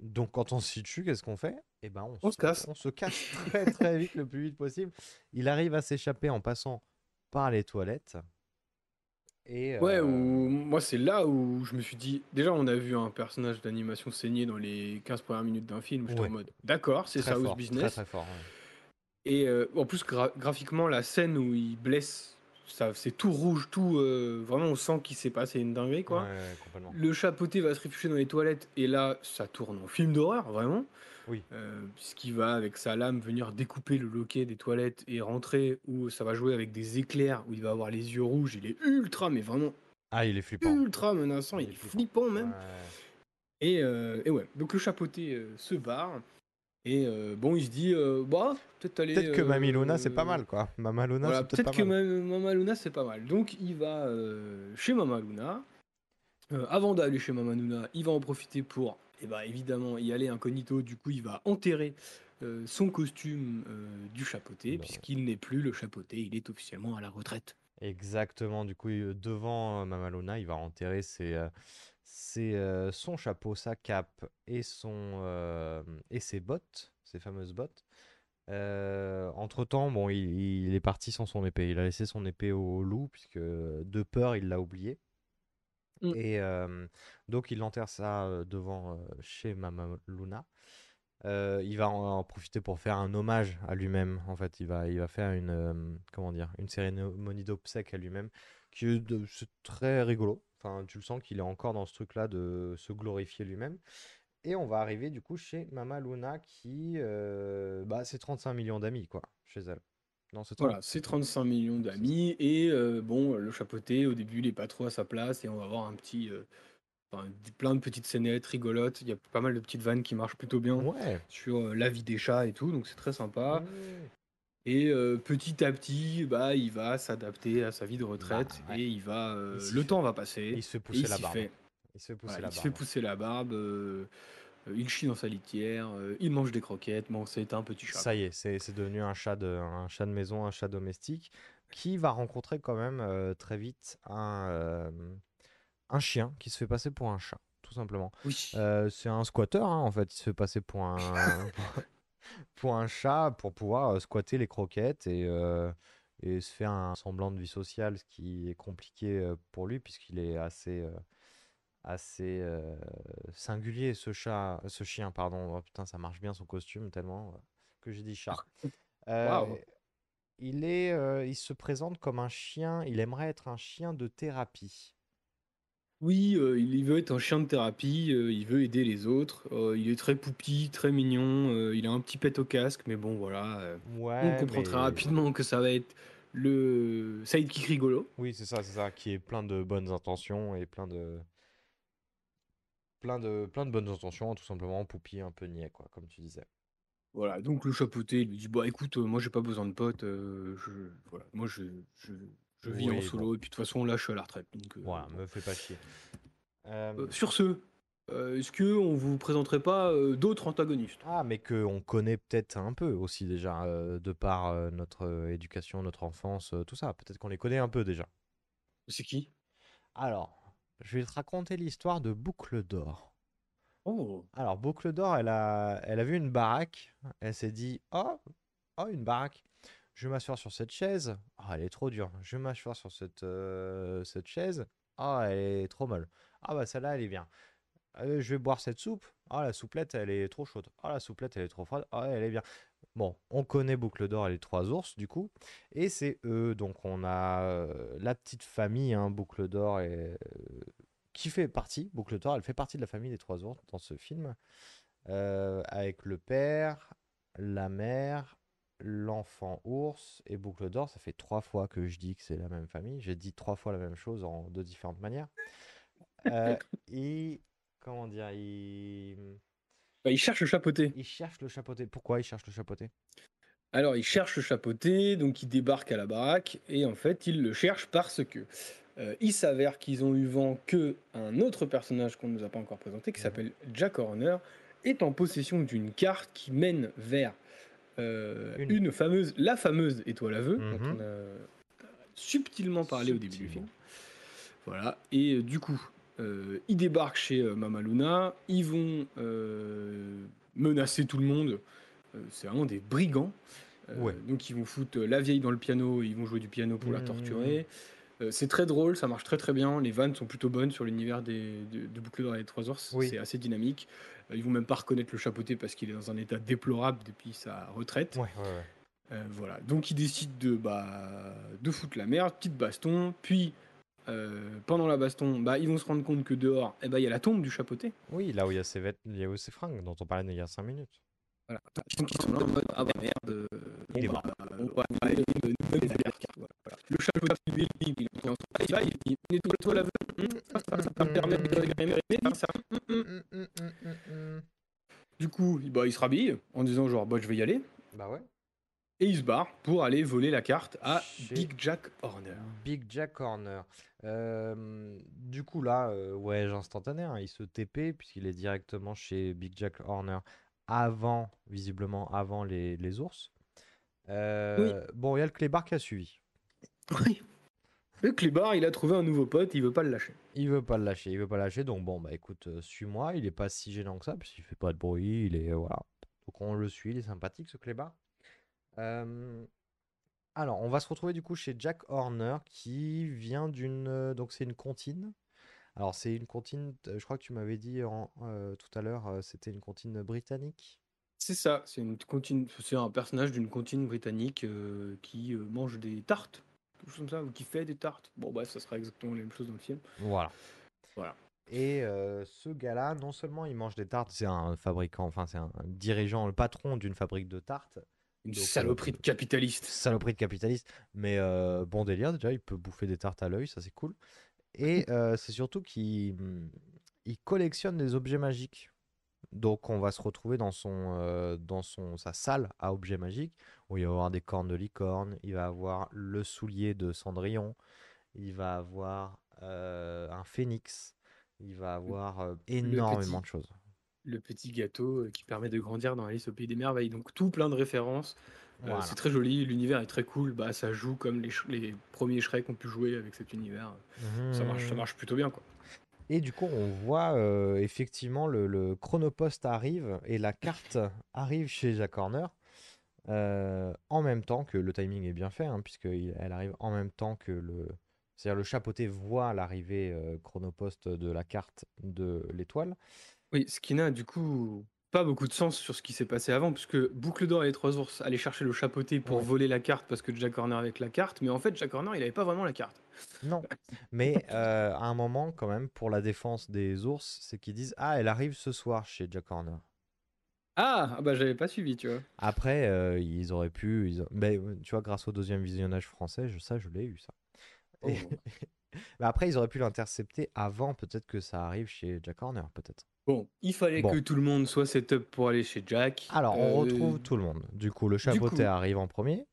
Donc quand on se dessus, qu'est-ce qu'on fait? Eh ben on, On se casse. On se casse très très vite, le plus vite possible. Il arrive à s'échapper en passant par les toilettes. Et Ouais, euh, ou moi c'est là où je me suis dit. Déjà, on a vu un personnage d'animation saigner dans les 15 premières minutes d'un film. J'étais Ouais. en mode, d'accord, c'est ça, House Business. Très très fort. ouais. Et euh, en plus, gra- graphiquement, la scène où il blesse, c'est tout rouge, tout. euh, vraiment, on sent qu'il s'est passé une dinguerie, quoi. Ouais. Le chapeauté va se réfugier dans les toilettes, et là, ça tourne en film d'horreur, vraiment. Oui. Euh, puisqu'il va, avec sa lame, venir découper le loquet des toilettes et rentrer, où ça va jouer avec des éclairs, où il va avoir les yeux rouges. Il est ultra, mais vraiment Ah, il est flippant. ultra menaçant. Il est flippant, même. Ouais. Et, euh, et ouais, donc le chapeauté se barre. Et euh, bon, il se dit, euh, bah, peut-être aller. Peut-être que euh, Mamie Luna, c'est pas mal, quoi. Mama Luna, Voilà, c'est peut-être peut-être pas que mal. Ma- Mama Luna, c'est pas mal. Donc, il va euh, chez Mama Luna. Euh, avant d'aller chez Mama Luna, il va en profiter pour, eh ben, évidemment, y aller incognito. Du coup, il va enterrer euh, son costume euh, du chapeauté, puisqu'il n'est plus le chapeauté, il est officiellement à la retraite. Exactement, du coup, devant euh, Mama Luna, il va enterrer ses, ses, euh, son chapeau, sa cape et, son, euh, et ses bottes, ses fameuses bottes. Euh, entre-temps, bon, il, il est parti sans son épée. Il a laissé son épée au loup, puisque de peur, il l'a oublié. Mm. Et donc, il enterre ça devant chez Mama Luna. Il va en, en profiter pour faire un hommage à lui-même. En fait, il va, il va faire une, comment dire, une cérémonie d'obsèques à lui-même, qui est, de- c'est très rigolo. Enfin, tu le sens qu'il est encore dans ce truc-là de se glorifier lui-même. Et on va arriver du coup chez Mama Luna, qui, euh, bah, c'est 35 millions d'amis, quoi, chez elle. Non, c'est Voilà, c'est 35 millions d'amis. Et euh, bon, le chapeauté, au début, il est pas trop à sa place. Et on va avoir un petit. euh, enfin, plein de petites scénettes rigolotes. Il y a pas mal de petites vannes qui marchent plutôt bien Ouais. sur euh, la vie des chats et tout. Donc, c'est très sympa. Et euh, petit à petit, bah, il va s'adapter à sa vie de retraite Bah, ouais. et il va, euh, Il s'y le fait- temps va passer. il se fait et pousser il la s'y barbe. fait. Il se fait pousser Voilà, la il se fait barbe. pousser la barbe. euh, euh, il chie dans sa litière. euh, il mange des croquettes. Bon, c'est un petit chat. Ça y est, c'est c'est devenu un chat, de, un chat de maison, un chat domestique, qui va rencontrer quand même euh, très vite un, euh, un chien qui se fait passer pour un chat, tout simplement. Oui. Euh, c'est un squatter, hein, en fait, il se fait passer pour un, pour un chat pour pouvoir euh, squatter les croquettes et, euh, et se faire un semblant de vie sociale, ce qui est compliqué euh, pour lui, puisqu'il est assez... assez euh, singulier ce chat ce chien pardon. Oh, putain ça marche bien son costume tellement euh, que j'ai dit chat. Euh, il est il se présente comme un chien. Il aimerait être un chien de thérapie Oui, euh, il veut être un chien de thérapie, euh, il veut aider les autres. euh, il est très poupi, très mignon. il a un petit pet au casque, mais bon, voilà. on comprend très mais- rapidement que ça va être le sidekick rigolo. oui c'est ça c'est ça qui est plein de bonnes intentions et plein de plein de plein de bonnes intentions tout simplement Poupi un peu niais quoi comme tu disais Voilà, donc le chapeauté il lui dit Bah écoute, euh, moi j'ai pas besoin de potes, je, voilà, moi je, je, je vis Oui, en solo, bon. et puis de toute façon là je suis à la retraite. Donc, euh, voilà me fais pas chier Euh, euh, sur ce, euh, est-ce que on vous présenterait pas euh, d'autres antagonistes? Ah, mais qu'on connaît peut-être un peu aussi déjà, euh, de par euh, notre euh, éducation, notre enfance, euh, tout ça. Peut-être qu'on les connaît un peu déjà. C'est qui? Alors, je vais te raconter l'histoire de Boucle d'Or. Oh, Alors, Boucle d'Or, elle a, elle a vu une baraque. Elle s'est dit Oh, oh, une baraque. Je vais m'asseoir sur cette chaise. Ah, elle est trop dure. Je vais m'asseoir sur cette, euh, cette chaise. Ah, elle est trop molle. Ah, bah celle-là, elle est bien. Euh, je vais boire cette soupe. Ah, la souplette, elle est trop chaude. Ah, la souplette, elle est trop froide. Ah, elle est bien. Bon, on connaît Boucle d'Or et les trois ours, du coup. Et c'est eux. Donc, on a euh, la petite famille, hein, Boucle d'Or, qui fait partie. Boucle d'Or, elle fait partie de la famille des trois ours dans ce film. Avec le père, la mère, l'enfant ours et Boucle d'Or. Ça fait trois fois que je dis que c'est la même famille. J'ai dit trois fois la même chose en de différentes manières. Euh, et comment dire, il... bah, il cherche le chapeauté. il cherche le chapeauté. Pourquoi il cherche le chapeauté? Alors, il cherche le chapeauté, donc il débarque à la baraque, et en fait, il le cherche parce que euh, il s'avère qu'ils ont eu vent que un autre personnage qu'on ne nous a pas encore présenté, qui s'appelle Jack Horner, est en possession d'une carte qui mène vers euh, Une- une. fameuse, la fameuse étoile à vœux, dont Mhm. on a subtilement parlé au début du film. Voilà, et euh, du coup, euh, ils débarquent chez euh, Mama Luna, ils vont euh, menacer tout le monde. Euh, c'est vraiment des brigands. Euh, Ouais. Donc ils vont foutre euh, la vieille dans le piano, et ils vont jouer du piano pour la Mhm. torturer. Euh, c'est très drôle, ça marche très très bien. Les vannes sont plutôt bonnes sur l'univers des, de, de Boucle d'Or et des Trois Ours. Oui. C'est assez dynamique. Euh, ils vont même pas reconnaître le chapeauté parce qu'il est dans un état déplorable depuis sa retraite. Ouais, ouais, ouais. Euh, voilà, donc ils décident de, bah, de foutre la merde, petite baston, puis euh, pendant la baston, bah, ils vont se rendre compte que dehors, eh ben, il y a la tombe du chapeauté. Oui, là où il y a ses vêtements, il y a où ses fringues dont on parlait il y a 5 minutes. Voilà. Donc ils sont là en mode, ah bah merde, Il est bon, Le chapeauté, lui, il il est en train de- il va, il dit, nettoie-toi la veuve, Hum, ça, me permettre de gagner mes ça. Hum, hum. bah, il se rhabille en disant genre bah je vais y aller. Bah ouais. Et il se barre pour aller voler la carte à Chez- Big Jack Horner. Big Jack Corner. Euh, du coup, là, euh, ouais, instantané, hein, il se TP puisqu'il est directement chez Big Jack Horner avant, visiblement, avant les, les ours. Euh, Bon, il y a le clébard qui a suivi. Oui. Le clébard, il a trouvé un nouveau pote, il veut pas le lâcher. Il veut pas le lâcher, il veut pas le lâcher, donc bon, bah écoute, euh, suis-moi, il est pas si gênant que ça, puisqu'il fait pas de bruit, il est, voilà. Donc on le suit, il est sympathique ce clébard. Euh, alors, on va se retrouver du coup chez Jack Horner, qui vient d'une, euh, donc c'est une comptine. Alors c'est une comptine, euh, je crois que tu m'avais dit en- euh, tout à l'heure, euh, c'était une comptine britannique. C'est ça, c'est une comptine, c'est un personnage d'une comptine britannique euh, qui euh, mange des tartes, chose comme ça, ou qui fait des tartes. Bon, bah, ça sera exactement la même chose dans le film. Voilà. Voilà. Et euh, ce gars-là, non seulement il mange des tartes, c'est un fabricant, enfin c'est un dirigeant, le patron d'une fabrique de tartes. Une Donc, euh, saloperie de capitaliste. Saloperie de capitaliste, mais euh, bon délire déjà, il peut bouffer des tartes à l'œil, ça c'est cool. Et euh, c'est surtout qu'il hum, il collectionne des objets magiques. Donc on va se retrouver dans, son, euh, dans son, sa salle à objets magiques, où il va avoir des cornes de licorne, il va avoir le soulier de Cendrillon, il va avoir euh, un phénix, il va avoir euh, énormément petit- de choses. Le petit gâteau euh, qui permet de grandir dans Alice au Pays des Merveilles. Donc, tout plein de références. Euh, c'est très joli, l'univers est très cool. Bah, ça joue comme les, les premiers Shrek ont pu jouer avec cet univers. Ça, marche, ça Mhm. marche plutôt bien, quoi. Et du coup, on voit euh, effectivement le, le chronopost arrive et la carte arrive chez Jack Horner euh, en même temps que le timing est bien fait, hein, puisqu'elle arrive en même temps que le. C'est-à-dire le chapeauté voit l'arrivée euh, chronopost de la carte de l'étoile. Oui, ce qui n'a du coup pas beaucoup de sens sur ce qui s'est passé avant, puisque Boucle d'Or et les Trois Ours allaient chercher le chapeauté pour Ouais. voler la carte parce que Jack Horner avec la carte, mais en fait, Jack Horner, il avait pas vraiment la carte. Non, mais euh, à un moment, quand même, pour la défense des ours, c'est qu'ils disent Ah, elle arrive ce soir chez Jack Horner. Ah, ah bah j'avais pas suivi, tu vois. Après, euh, ils auraient pu. ils Mais euh, tu vois, grâce au deuxième visionnage français, je, ça, je l'ai eu, ça. Oh. Et- Mais après, ils auraient pu l'intercepter avant, peut-être que ça arrive chez Jack Horner, peut-être. Bon, il fallait Bon. que tout le monde soit set-up pour aller chez Jack. Alors, on Euh, retrouve tout le monde. Du coup, le chapeauté coup- arrive en premier.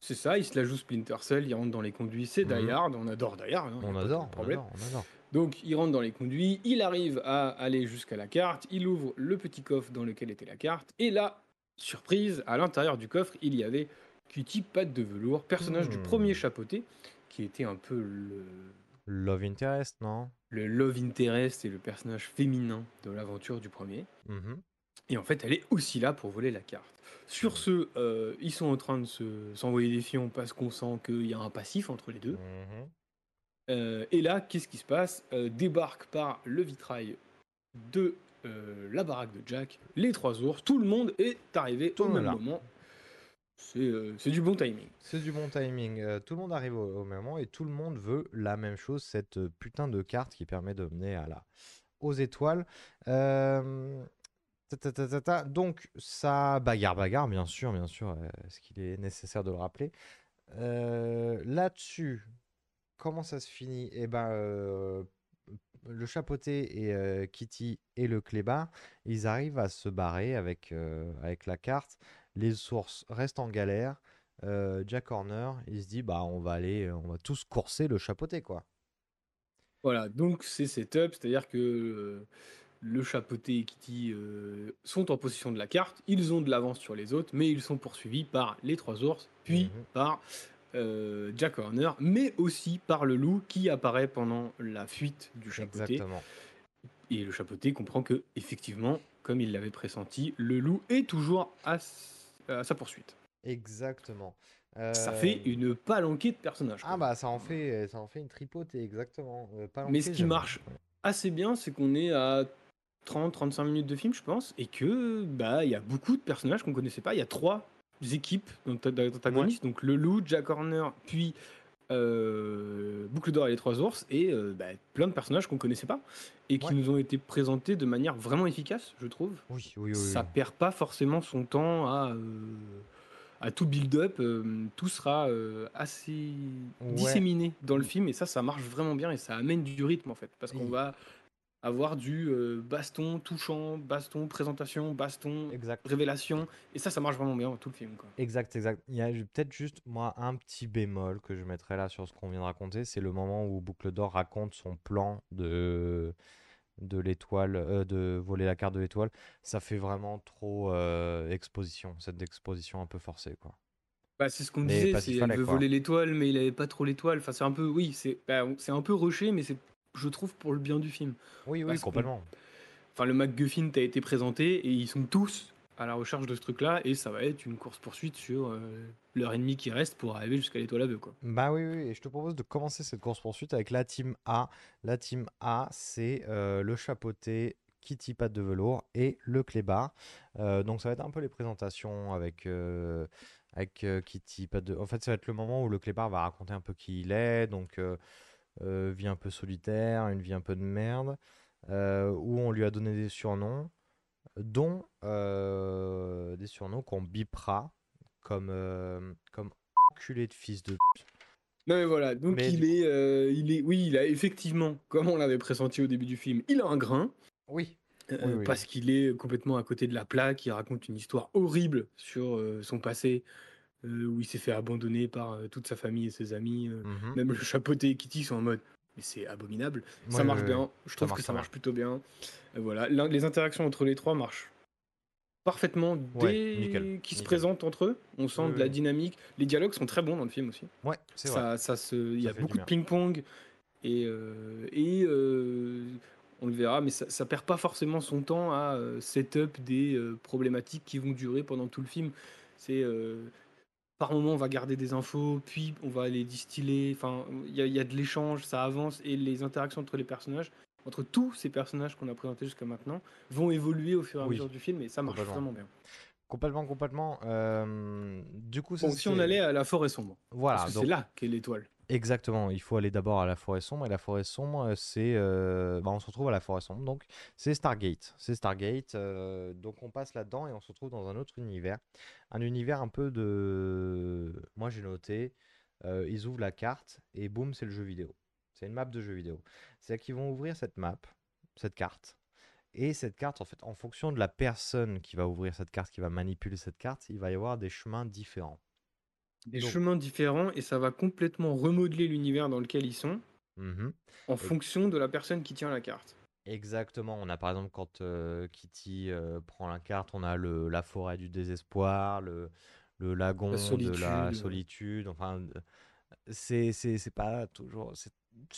C'est ça, il se la joue Splinter Cell, il rentre dans les conduits, c'est. Die Hard, on adore Die Hard. hein, On adore, on problème. adore, on adore. Donc il rentre dans les conduits, il arrive à aller jusqu'à la carte, il ouvre le petit coffre dans lequel était la carte, et là, surprise, à l'intérieur du coffre, il y avait Cutie Patte de Velours, personnage du Hmm. premier chapeauté, qui était un peu le, Love Interest, non? le love interest et le personnage féminin de l'aventure du premier. Mhm. Et en fait, elle est aussi là pour voler la carte. Sur ce, euh, ils sont en train de se- s'envoyer des fions parce qu'on sent qu'il y a un passif entre les deux. Mhm. Euh, et là, qu'est-ce qui se passe? Euh, Débarque par le vitrail de euh, la baraque de Jack, les trois ours, tout le monde est arrivé Tout au même là. moment. C'est euh, du bon timing. C'est du bon timing. Euh, tout le monde arrive au, au même moment et tout le monde veut la même chose, cette putain de carte qui permet de mener à la, aux étoiles. Euh, ta, ta, ta, ta, ta. Donc, ça bagarre, bagarre, bien sûr, bien sûr. Est-ce qu'il est nécessaire de le rappeler? Là-dessus, comment ça se finit? Eh ben, euh, le chapeauté et euh, Kitty et le clébard, ils arrivent à se barrer avec, euh, avec la carte. Les sources restent en galère. Jack Horner, il se dit bah on va aller, on va tous courser le chapeauté quoi. Voilà, donc c'est setup, c'est-à-dire que le chapeauté et Kitty euh, sont en possession de la carte, ils ont de l'avance sur les autres, mais ils sont poursuivis par les trois ours, puis Mhm. par euh, Jack Horner, mais aussi par le loup qui apparaît pendant la fuite du chapeauté. Exactement. Et le chapeauté comprend que, effectivement, comme il l'avait pressenti, le loup est toujours à, sa poursuite. Exactement. Ça Euh, fait une palanquée de personnages. quoi. Ah bah ça en fait, ça en fait une tripotée exactement. Euh, Mais ce qui marche assez bien, c'est qu'on est à 30-35 minutes de film, je pense, et que bah il y a beaucoup de personnages qu'on connaissait pas. Il y a trois équipes d'anta- d'antagonistes, donc le loup, Jack Horner, puis euh, Boucle d'or et les trois ours, et euh, bah, plein de personnages qu'on connaissait pas et qui Ouais. nous ont été présentés de manière vraiment efficace, je trouve. Oui, oui, oui. Ça oui. perd pas forcément son temps à euh, à tout build-up, tout sera assez Ouais. disséminé dans le film et ça, ça marche vraiment bien et ça amène du rythme en fait, parce qu'on va avoir du euh, baston touchant, baston présentation, baston Exact. révélation. Et ça, ça marche vraiment bien dans tout le film. Quoi. Exact, exact. Il y a peut-être juste, moi, un petit bémol que je mettrais là sur ce qu'on vient de raconter, c'est le moment où Boucle d'Or raconte son plan de, de l'étoile, euh, de voler la carte de l'étoile. Ça fait vraiment trop euh, exposition, cette exposition un peu forcée, quoi. Bah, c'est ce qu'on disait, c'est elle veut quoi. voler l'étoile, mais il avait pas trop l'étoile. Enfin, c'est un peu, oui, c'est bah, c'est un peu rushé, mais c'est, je trouve, pour le bien du film. Oui, oui, Parce qu'on- complètement. Enfin, le MacGuffin t'a été présenté et ils sont tous à la recherche de ce truc-là et ça va être une course-poursuite sur euh, leur ennemi qui reste pour arriver jusqu'à l'étoile aveugle, quoi. Bah oui, oui, et je te propose de commencer cette course-poursuite avec la team A. La team A, c'est euh, le chapeauté, Kitty Pat de velours et le clébard. Euh, donc ça va être un peu les présentations avec, euh, avec euh, Kitty Pat de... En fait, ça va être le moment où le clébard va raconter un peu qui il est. Donc, euh, vie un peu solitaire, une vie un peu de merde, euh, où on lui a donné des surnoms, dont euh, des surnoms qu'on bipera comme, euh, comme enculé de fils de pute. Non mais voilà, donc Mais il est, il est, oui, il a effectivement, comme on l'avait pressenti au début du film, il a un grain. Oui. Oui, oui, parce qu'il est complètement à côté de la plaque, il raconte une histoire horrible sur son passé, euh, où il s'est fait abandonner par euh, toute sa famille et ses amis, euh, Mhm. même le chapeauté et Kitty sont en mode, mais c'est abominable. ça marche ouais, bien, je trouve marche que ça marche plutôt bien. Euh, voilà, les interactions entre les trois marchent parfaitement Ouais, dès nickel, qu'ils se nickel. présentent entre eux. On sent de la dynamique. Les dialogues sont très bons dans le film aussi. Ouais, c'est vrai. Ça, ça se, il y Ça a fait du beaucoup de bien. ping-pong et, euh, et euh, on le verra, mais ça, ça perd pas forcément son temps à euh, set-up des euh, problématiques qui vont durer pendant tout le film. C'est euh, par moment on va garder des infos, puis on va les distiller. Enfin, il y, a- il y a de l'échange, ça avance et les interactions entre les personnages, entre tous ces personnages qu'on a présentés jusqu'à maintenant, vont évoluer au fur et à Oui, mesure du film et ça marche vraiment bien. Complètement, complètement. euh, du coup, ça, Bon, si on allait à la forêt sombre, Voilà, donc- c'est là qu'est l'étoile. Exactement, il faut aller d'abord à la forêt sombre et la forêt sombre, c'est, euh, on se retrouve à la forêt sombre, donc c'est Stargate, c'est Stargate, donc on passe là-dedans et on se retrouve dans un autre univers, un univers un peu de, moi j'ai noté, ils ouvrent la carte et boum, c'est le jeu vidéo, c'est une map de jeu vidéo, c'est-à-dire qu'ils vont ouvrir cette map, cette carte, et cette carte, en fait, en fonction de la personne qui va ouvrir cette carte, qui va manipuler cette carte, il va y avoir des chemins différents. Des Donc- chemins différents et ça va complètement remodeler l'univers dans lequel ils sont Mhm. en Et- fonction de la personne qui tient la carte. Exactement, on a par exemple quand euh, Kitty euh, prend la carte, on a le, la forêt du désespoir, le, le lagon de la solitude, enfin, euh, c'est pas toujours, c'est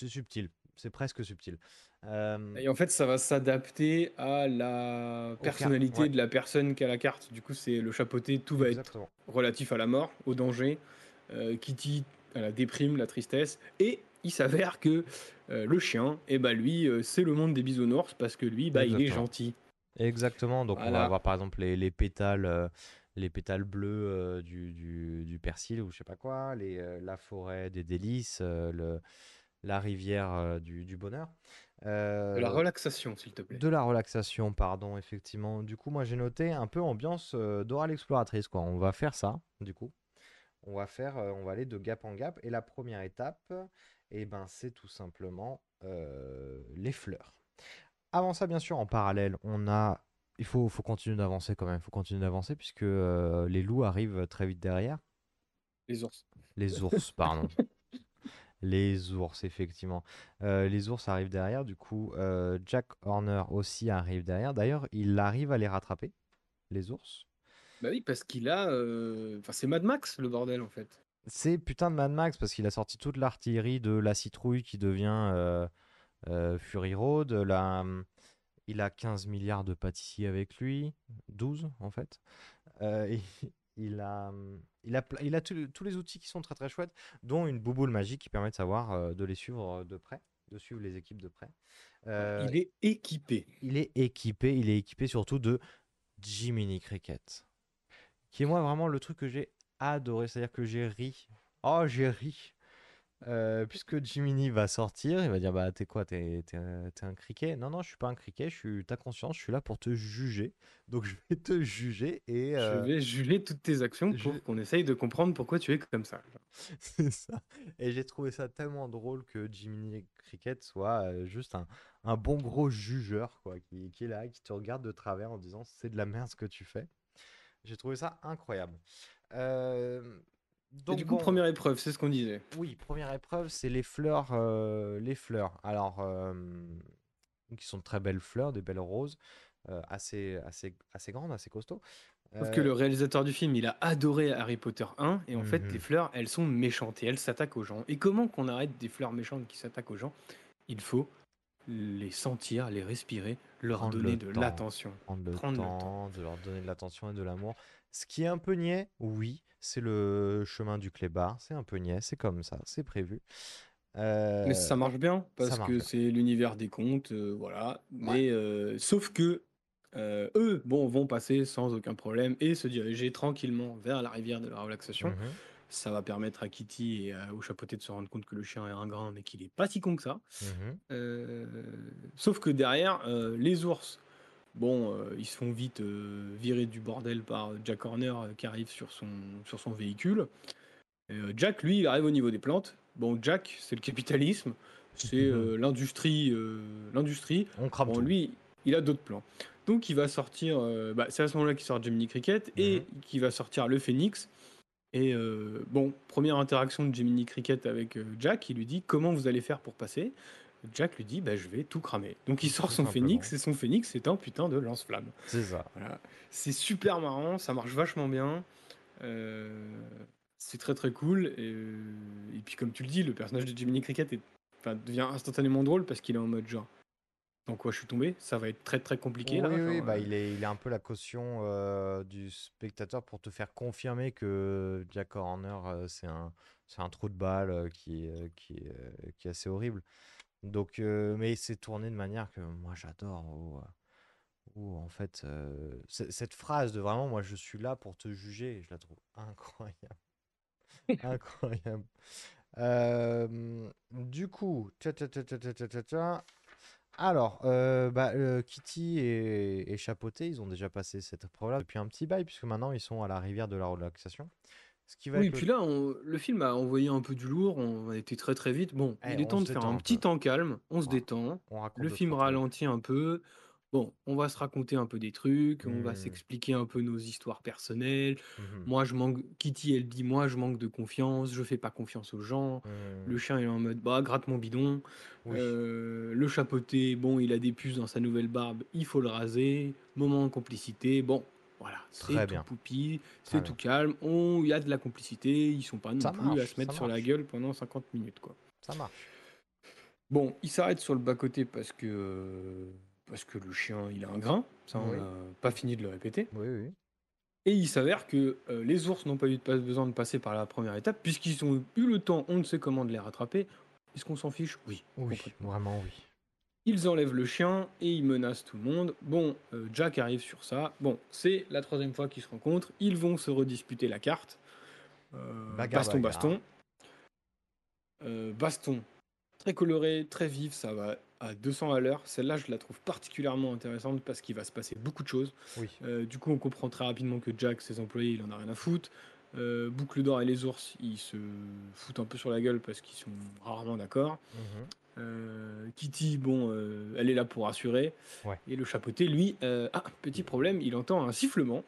subtil, c'est presque subtil. Euh, Et en fait, ça va s'adapter à la personnalité ouais. de la personne qui a la carte. Du coup, c'est le chapeauté, tout va être relatif à la mort, au danger. Euh, Kitty à la déprime, la tristesse. Et il s'avère que euh, le chien, et bah lui, euh, c'est le monde des bisounours parce que lui, bah, il est gentil. Exactement, donc on va avoir par exemple les, les pétales, euh, les pétales bleus euh, du, du, du persil ou je sais pas quoi, les, euh, la forêt des délices, euh, le, la rivière euh, du, du bonheur. De la Euh, relaxation, s'il te plaît. De la relaxation, pardon, effectivement. Du coup, moi j'ai noté un peu ambiance euh, Dora l'exploratrice, quoi. On va faire ça, du coup. On va faire, euh, on va aller de gap en gap. Et la première étape, eh ben, c'est tout simplement euh, les fleurs. Avant ça, bien sûr, en parallèle, on a. Il faut, faut continuer d'avancer quand même. Il faut continuer d'avancer puisque euh, les loups arrivent très vite derrière. Les ours. Les ours, pardon. Les ours, effectivement. Euh, les ours arrivent derrière. Du coup, euh, Jack Horner aussi arrive derrière. D'ailleurs, il arrive à les rattraper, les ours. Bah oui, parce qu'il a. euh, Enfin, c'est Mad Max, le bordel, en fait. C'est putain de Mad Max parce qu'il a sorti toute l'artillerie de la citrouille qui devient Fury Road. La, il a 15 milliards de pâtissiers avec lui. 12 en fait. Euh, il a, il a, il a tous- tous les outils qui sont très très chouettes, dont une bouboule magique qui permet de savoir, euh, de les suivre de près, de suivre les équipes de près. Euh, Il est équipé. il est équipé, il est équipé surtout de Jiminy Cricket. Qui est moi vraiment le truc que j'ai adoré, c'est-à-dire que j'ai ri. Oh, j'ai ri. Euh, puisque Jiminy va sortir, il va dire bah t'es quoi, t'es un criquet? Non non, je suis pas un criquet, je suis ta conscience, je suis là pour te juger. Donc je vais te juger et Je euh, vais juger toutes tes actions je- pour qu'on essaye de comprendre pourquoi tu es comme ça. c'est ça. Et j'ai trouvé ça tellement drôle que Jiminy Cricket soit euh, juste un, un bon gros jugeur quoi, qui, qui est là, qui te regarde de travers en disant c'est de la merde ce que tu fais. J'ai trouvé ça incroyable. Euh, Et donc du coup, bon, première épreuve, c'est ce qu'on disait. Oui, première épreuve, c'est les fleurs, euh, les fleurs. Alors, euh, qui sont de très belles fleurs, des belles roses, euh, assez, assez, assez grandes, assez costauds. Sauf que Euh, le réalisateur du film, il a adoré Harry Potter 1, et en fait, Mhm. les fleurs, elles sont méchantes, et elles s'attaquent aux gens. Et comment qu'on arrête des fleurs méchantes qui s'attaquent aux gens? Il faut les sentir, les respirer, leur prendre donner le de l'attention. Prendre le Prendre le temps, temps. de leur donner de l'attention et de l'amour. Ce qui est un peu niais, oui, c'est le chemin du clébard. C'est un peu niais, c'est comme ça, c'est prévu. Mais ça Euh, marche bien, ça parce marche que c'est l'univers des contes, euh, voilà. Mais euh, sauf que eux, bon, vont passer sans aucun problème et se diriger tranquillement vers la rivière de la relaxation. Mhm. Ça va permettre à Kitty et à- au chapeauté de se rendre compte que le chien est un grain, mais qu'il est pas si con que ça. Euh, sauf que derrière, euh, les ours, bon, euh, ils se font vite euh, virer du bordel par Jack Horner euh, qui arrive sur son, sur son véhicule. Et, Jack, lui, il arrive au niveau des plantes. Bon, Jack, c'est le capitalisme, c'est euh, l'industrie. l'industrie. On crame Bon, tout. lui, il a d'autres plans. Donc, il va sortir. bah, c'est à ce moment-là qu'il sort Jiminy Cricket et qu'il va sortir le Phénix. Et bon, première interaction de Jiminy Cricket avec Jack, il lui dit comment vous allez faire pour passer? Jack lui dit bah, je vais tout cramer. Donc il sort Tout son simplement. phénix et son phénix c'est un putain de lance-flamme. C'est ça. Voilà. C'est super marrant, ça marche vachement bien. Euh, c'est très très cool. Et, euh, et puis comme tu le dis, le personnage de Jiminy Cricket est, devient instantanément drôle parce qu'il est en mode genre dans quoi je suis tombé, ça va être très très compliqué Oui, là. oui, genre, bah, euh, il est, il est un peu la caution euh, du spectateur pour te faire confirmer que Jack Horner, c'est un, un trou de balle qui, qui, est, qui est assez horrible. Donc, euh, mais c'est tourné de manière que moi j'adore. Où, en fait, cette phrase de vraiment, moi je suis là pour te juger, je la trouve incroyable. incroyable. Du coup, alors, Kitty et, et Chapoté, ils ont déjà passé cette épreuve-là depuis un petit bail, puisque maintenant ils sont à la rivière de la relaxation. Ce qui va Oui, être le- puis là, on- le film a envoyé un peu du lourd, on a été très très vite. Bon, Eh, il est on temps se de faire détend un un petit peu. temps calme, on se détend. On raconte Le deux, film trois trucs. ralentit un peu. Bon, on va se raconter un peu des trucs, on va Hmm. s'expliquer un peu nos histoires personnelles. Mhm. Moi, je manque. Kitty, elle dit Moi, je manque de confiance, je fais pas confiance aux gens. Hmm. Le chien, il est en mode Bah, gratte mon bidon. Oui. Euh, le chapeauté, bon, il a des puces dans sa nouvelle barbe, il faut le raser. Moment de complicité, bon, voilà, c'est tout poupi, c'est tout calme. Il y a de la complicité, ils sont pas non Ça plus marche, à se mettre sur la gueule pendant 50 minutes, quoi. Ça marche. Bon, il s'arrête sur le bas-côté parce que, parce que le chien, il a un grain. Ça, on Oui. n'a pas fini de le répéter. Oui, oui. Et il s'avère que euh, les ours n'ont pas eu de besoin de passer par la première étape, puisqu'ils ont eu le temps, on ne sait comment, de les rattraper. Est-ce qu'on s'en fiche? Oui. Oui, vraiment oui. Ils enlèvent le chien et ils menacent tout le monde. Bon, euh, Jack arrive sur ça. Bon, c'est la troisième fois qu'ils se rencontrent. Ils vont se redisputer la carte. Euh, Bagarre, baston, bagarre. baston. Euh, baston. Très coloré, très vif, ça va à 200 à l'heure. Celle-là, je la trouve particulièrement intéressante parce qu'il va se passer beaucoup de choses. Oui. Du coup, on comprend très rapidement que Jack, ses employés, il en a rien à foutre. Euh, Boucle d'or et les ours, ils se foutent un peu sur la gueule parce qu'ils sont rarement d'accord. Mhm. Euh, Kitty, bon, euh, elle est là pour assurer. Ouais. Et le chapeauté, lui, euh, ah, petit problème, il entend un sifflement.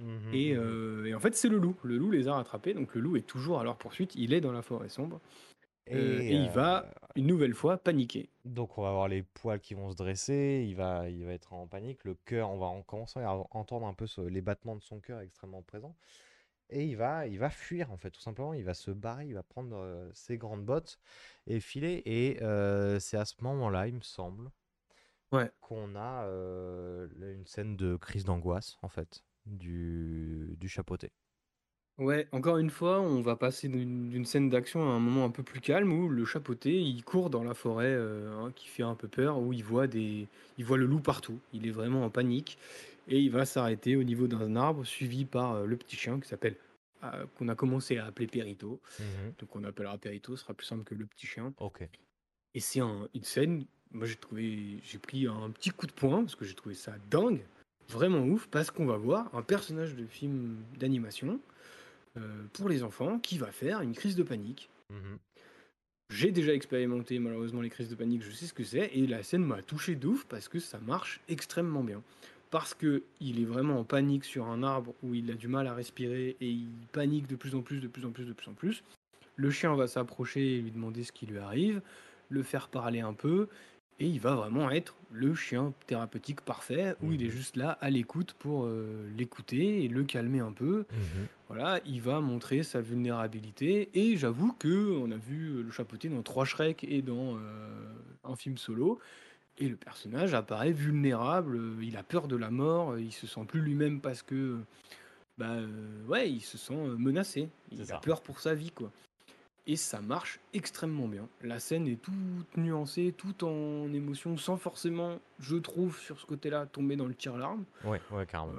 Mhm, Et, et en fait, c'est le loup. Le loup les a rattrapés. Donc le loup est toujours à leur poursuite. Il est dans la forêt sombre. Et il va, une nouvelle fois, paniquer. Donc on va avoir les poils qui vont se dresser, il va, il va être en panique, le cœur, on va en commencer à entendre un peu ce- les battements de son cœur extrêmement présents. Et il va, il va fuir en fait, tout simplement, il va se barrer, il va prendre euh, ses grandes bottes et filer. Et euh, c'est à ce moment-là, il me semble, Ouais. qu'on a euh, une scène de crise d'angoisse en fait, du, du chapeauté. Ouais, encore une fois, on va passer d'une scène d'action à un moment un peu plus calme où le chapeauté, il court dans la forêt hein, qui fait un peu peur, où il voit, des, il voit le loup partout. Il est vraiment en panique et il va s'arrêter au niveau d'un arbre suivi par euh, le petit chien qui s'appelle à- qu'on a commencé à appeler Perito. Mhm. Donc on appellera Perito, ce sera plus simple que le petit chien. Ok. Et c'est un- une scène, moi j'ai trouvé, j'ai pris un petit coup de poing parce que j'ai trouvé ça dingue, vraiment ouf, parce qu'on va voir un personnage de film d'animation euh, pour les enfants qui va faire une crise de panique. Mhm. J'ai déjà expérimenté malheureusement les crises de panique, je sais ce que c'est, et la scène m'a touché de ouf parce que ça marche extrêmement bien. Parce que il est vraiment en panique sur un arbre où il a du mal à respirer et il panique de plus en plus, de plus en plus, de plus en plus. Le chien va s'approcher et lui demander ce qui lui arrive, le faire parler un peu, et il va vraiment être le chien thérapeutique parfait où il est juste là à l'écoute pour euh, l'écouter et le calmer un peu. Mhm. Voilà, il va montrer sa vulnérabilité et j'avoue que on a vu le chapeauté dans trois Shrek et dans euh, un film solo et le personnage apparaît vulnérable, euh, il a peur de la mort, euh, il se sent plus lui-même parce que bah euh, ouais, il se sent menacé, il a ça. peur pour sa vie quoi. Et ça marche extrêmement bien. La scène est toute nuancée, tout en émotion, sans forcément, je trouve, sur ce côté-là, tomber dans le tir-larme. Ouais, ouais, carrément.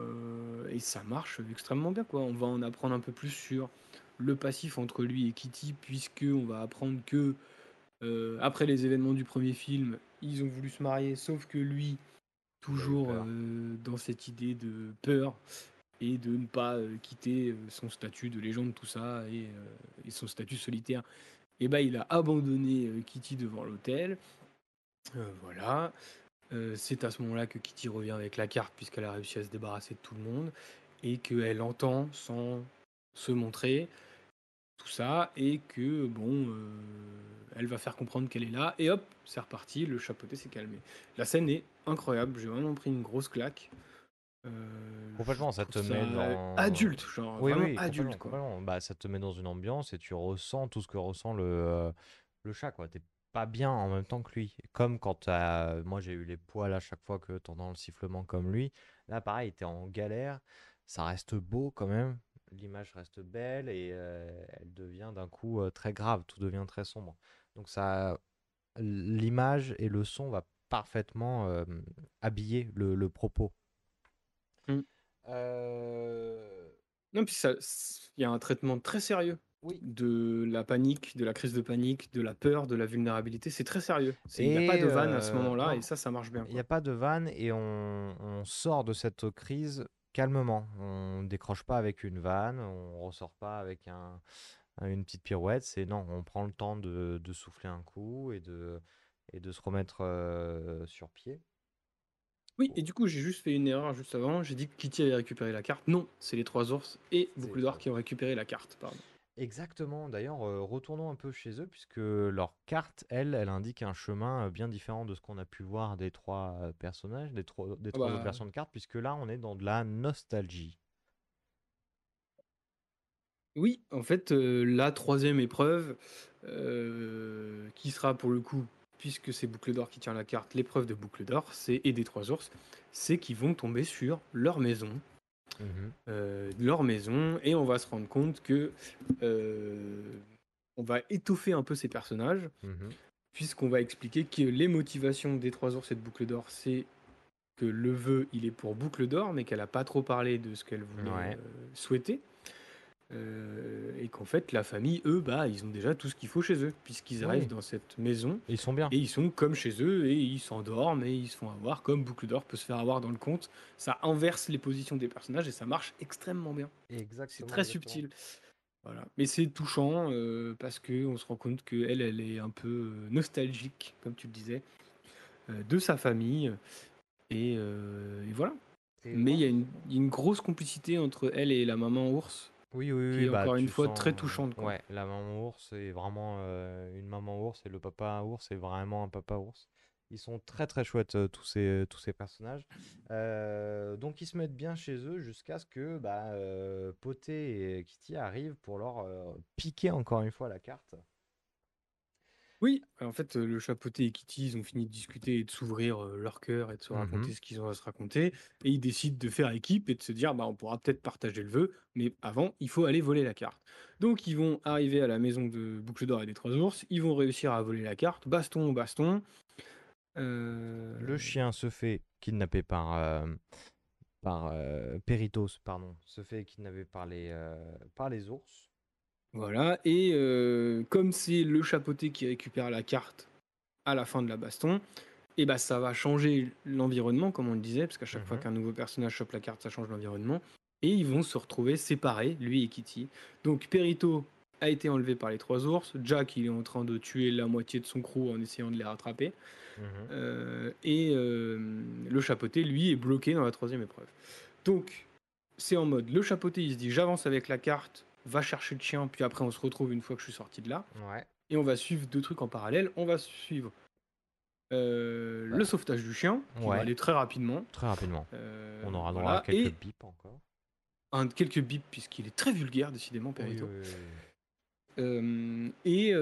Et ça marche extrêmement bien quoi. On va en apprendre un peu plus sur le passif entre lui et Kitty puisque on va apprendre que euh, après les événements du premier film, ils ont voulu se marier sauf que lui toujours euh, dans cette idée de peur et de ne pas euh, quitter euh, son statut de légende tout ça et, et son statut solitaire. Et ben il a abandonné Kitty devant l'hôtel. Voilà. C'est à ce moment-là que Kitty revient avec la carte puisqu'elle a réussi à se débarrasser de tout le monde et qu'elle entend sans se montrer tout ça et que bon elle va faire comprendre qu'elle est là et hop c'est reparti le chapeauté s'est calmé la scène est incroyable j'ai vraiment pris une grosse claque Euh, Complètement, ça te met dans. adulte genre Oui, vraiment oui, adulte complètement, quoi complètement. Bah, ça te met dans une ambiance et tu ressens tout ce que ressent le, euh, le chat, quoi. T'es pas bien en même temps que lui. Comme quand t'as... moi j'ai eu les poils à chaque fois que t'entends le sifflement comme lui. Là, pareil, t'es en galère. Ça reste beau quand même. L'image reste belle et euh, elle devient d'un coup euh, très grave. Tout devient très sombre. Donc ça, l'image et le son va parfaitement euh, habiller le, le propos. Mm. Euh, non puis ça il y a un traitement très sérieux Oui. de la panique de la crise de panique de la peur de la vulnérabilité c'est très sérieux il n'y a pas de vanne à ce euh, moment-là et ça ça marche bien Il n'y a pas de vanne et on, on sort de cette crise calmement. On décroche pas avec une vanne, on ressort pas avec un, un- une petite pirouette. C'est non, on prend le temps de, de souffler un coup et de, et de se remettre euh, sur pied. Oui, et du coup, j'ai juste fait une erreur juste avant. J'ai dit que Kitty avait récupéré la carte. Non, c'est les trois ours et Boucle d'Or qui ont récupéré la carte. Pardon. Exactement. D'ailleurs, retournons un peu chez eux puisque leur carte, elle, elle indique un chemin bien différent de ce qu'on a pu voir des trois personnages, des trois, des Ah trois bah. autres versions de cartes, puisque là, on est dans de la nostalgie. Oui, en fait, euh, la troisième épreuve, euh, qui sera pour le coup, puisque c'est Boucle d'Or qui tient la carte, l'épreuve de Boucle d'Or, c'est et des trois ours, c'est qu'ils vont tomber sur leur maison. Mhm. euh, leur maison et on va se rendre compte que on va étoffer un peu ces personnages Mhm. puisqu'on va expliquer que les motivations des trois ours et de Boucle d'Or, c'est que le vœu, il est pour Boucle d'Or, mais qu'elle n'a pas trop parlé de ce qu'elle voulait Ouais. souhaiter. Euh, et qu'en fait, la famille, eux, bah, ils ont déjà tout ce qu'il faut chez eux, puisqu'ils Oui. arrivent dans cette maison. Ils sont bien. Et ils sont comme chez eux, et ils s'endorment, et ils se font avoir, comme Boucle d'Or peut se faire avoir dans le conte. Ça inverse les positions des personnages, et ça marche extrêmement bien. Exactement. C'est très exactement. subtil. Voilà. Mais c'est touchant euh, parce que on se rend compte qu'elle, elle est un peu euh, nostalgique, comme tu le disais, euh, de sa famille. Et, et voilà. Et Mais il y, a moi- une- il y a une grosse complicité entre elle et la maman ours. Oui, oui, qui oui. est bah, encore une tu fois sens- très touchante. quoi. Ouais, la maman ours est vraiment euh, une maman ours et le papa ours est vraiment un papa ours. Ils sont très très chouettes euh, tous ces, tous ces personnages. Euh, donc ils se mettent bien chez eux jusqu'à ce que bah, Poté et Kitty arrivent pour leur piquer encore une fois la carte. Oui, en fait, euh, le chapeauté et Kitty, ils ont fini de discuter et de s'ouvrir euh, leur cœur et de se raconter Mhm. ce qu'ils ont à se raconter. Et ils décident de faire équipe et de se dire, bah, on pourra peut-être partager le vœu, mais avant, il faut aller voler la carte. Donc, ils vont arriver à la maison de Boucle d'Or et des Trois Ours. Ils vont réussir à voler la carte. Baston, baston. Euh, Le chien se fait kidnapper par, euh, par euh, Peritos, pardon, se fait kidnapper par les, euh, par les ours. Voilà, et euh, comme c'est le chapeauté qui récupère la carte à la fin de la baston, et bah ça va changer l'environnement, comme on le disait, parce qu'à chaque fois Mhm. qu'un nouveau personnage chope la carte, ça change l'environnement. Et ils vont se retrouver séparés, lui et Kitty. Donc Perito a été enlevé par les trois ours. Jack, il est en train de tuer la moitié de son crew en essayant de les rattraper. Mhm. Euh, et euh, le chapeauté, lui, est bloqué dans la troisième épreuve. Donc, c'est en mode, le chapeauté, il se dit, j'avance avec la carte, va chercher le chien, puis après on se retrouve une fois que je suis sorti de là. Ouais. Et on va suivre deux trucs en parallèle. On va suivre euh, le sauvetage du chien, qui Ouais. va aller très rapidement. Très rapidement. Euh, On aura droit voilà. à quelques Et bips encore. un, quelques bips, puisqu'il est très vulgaire, décidément, Perito. oui, oui, oui. Euh, et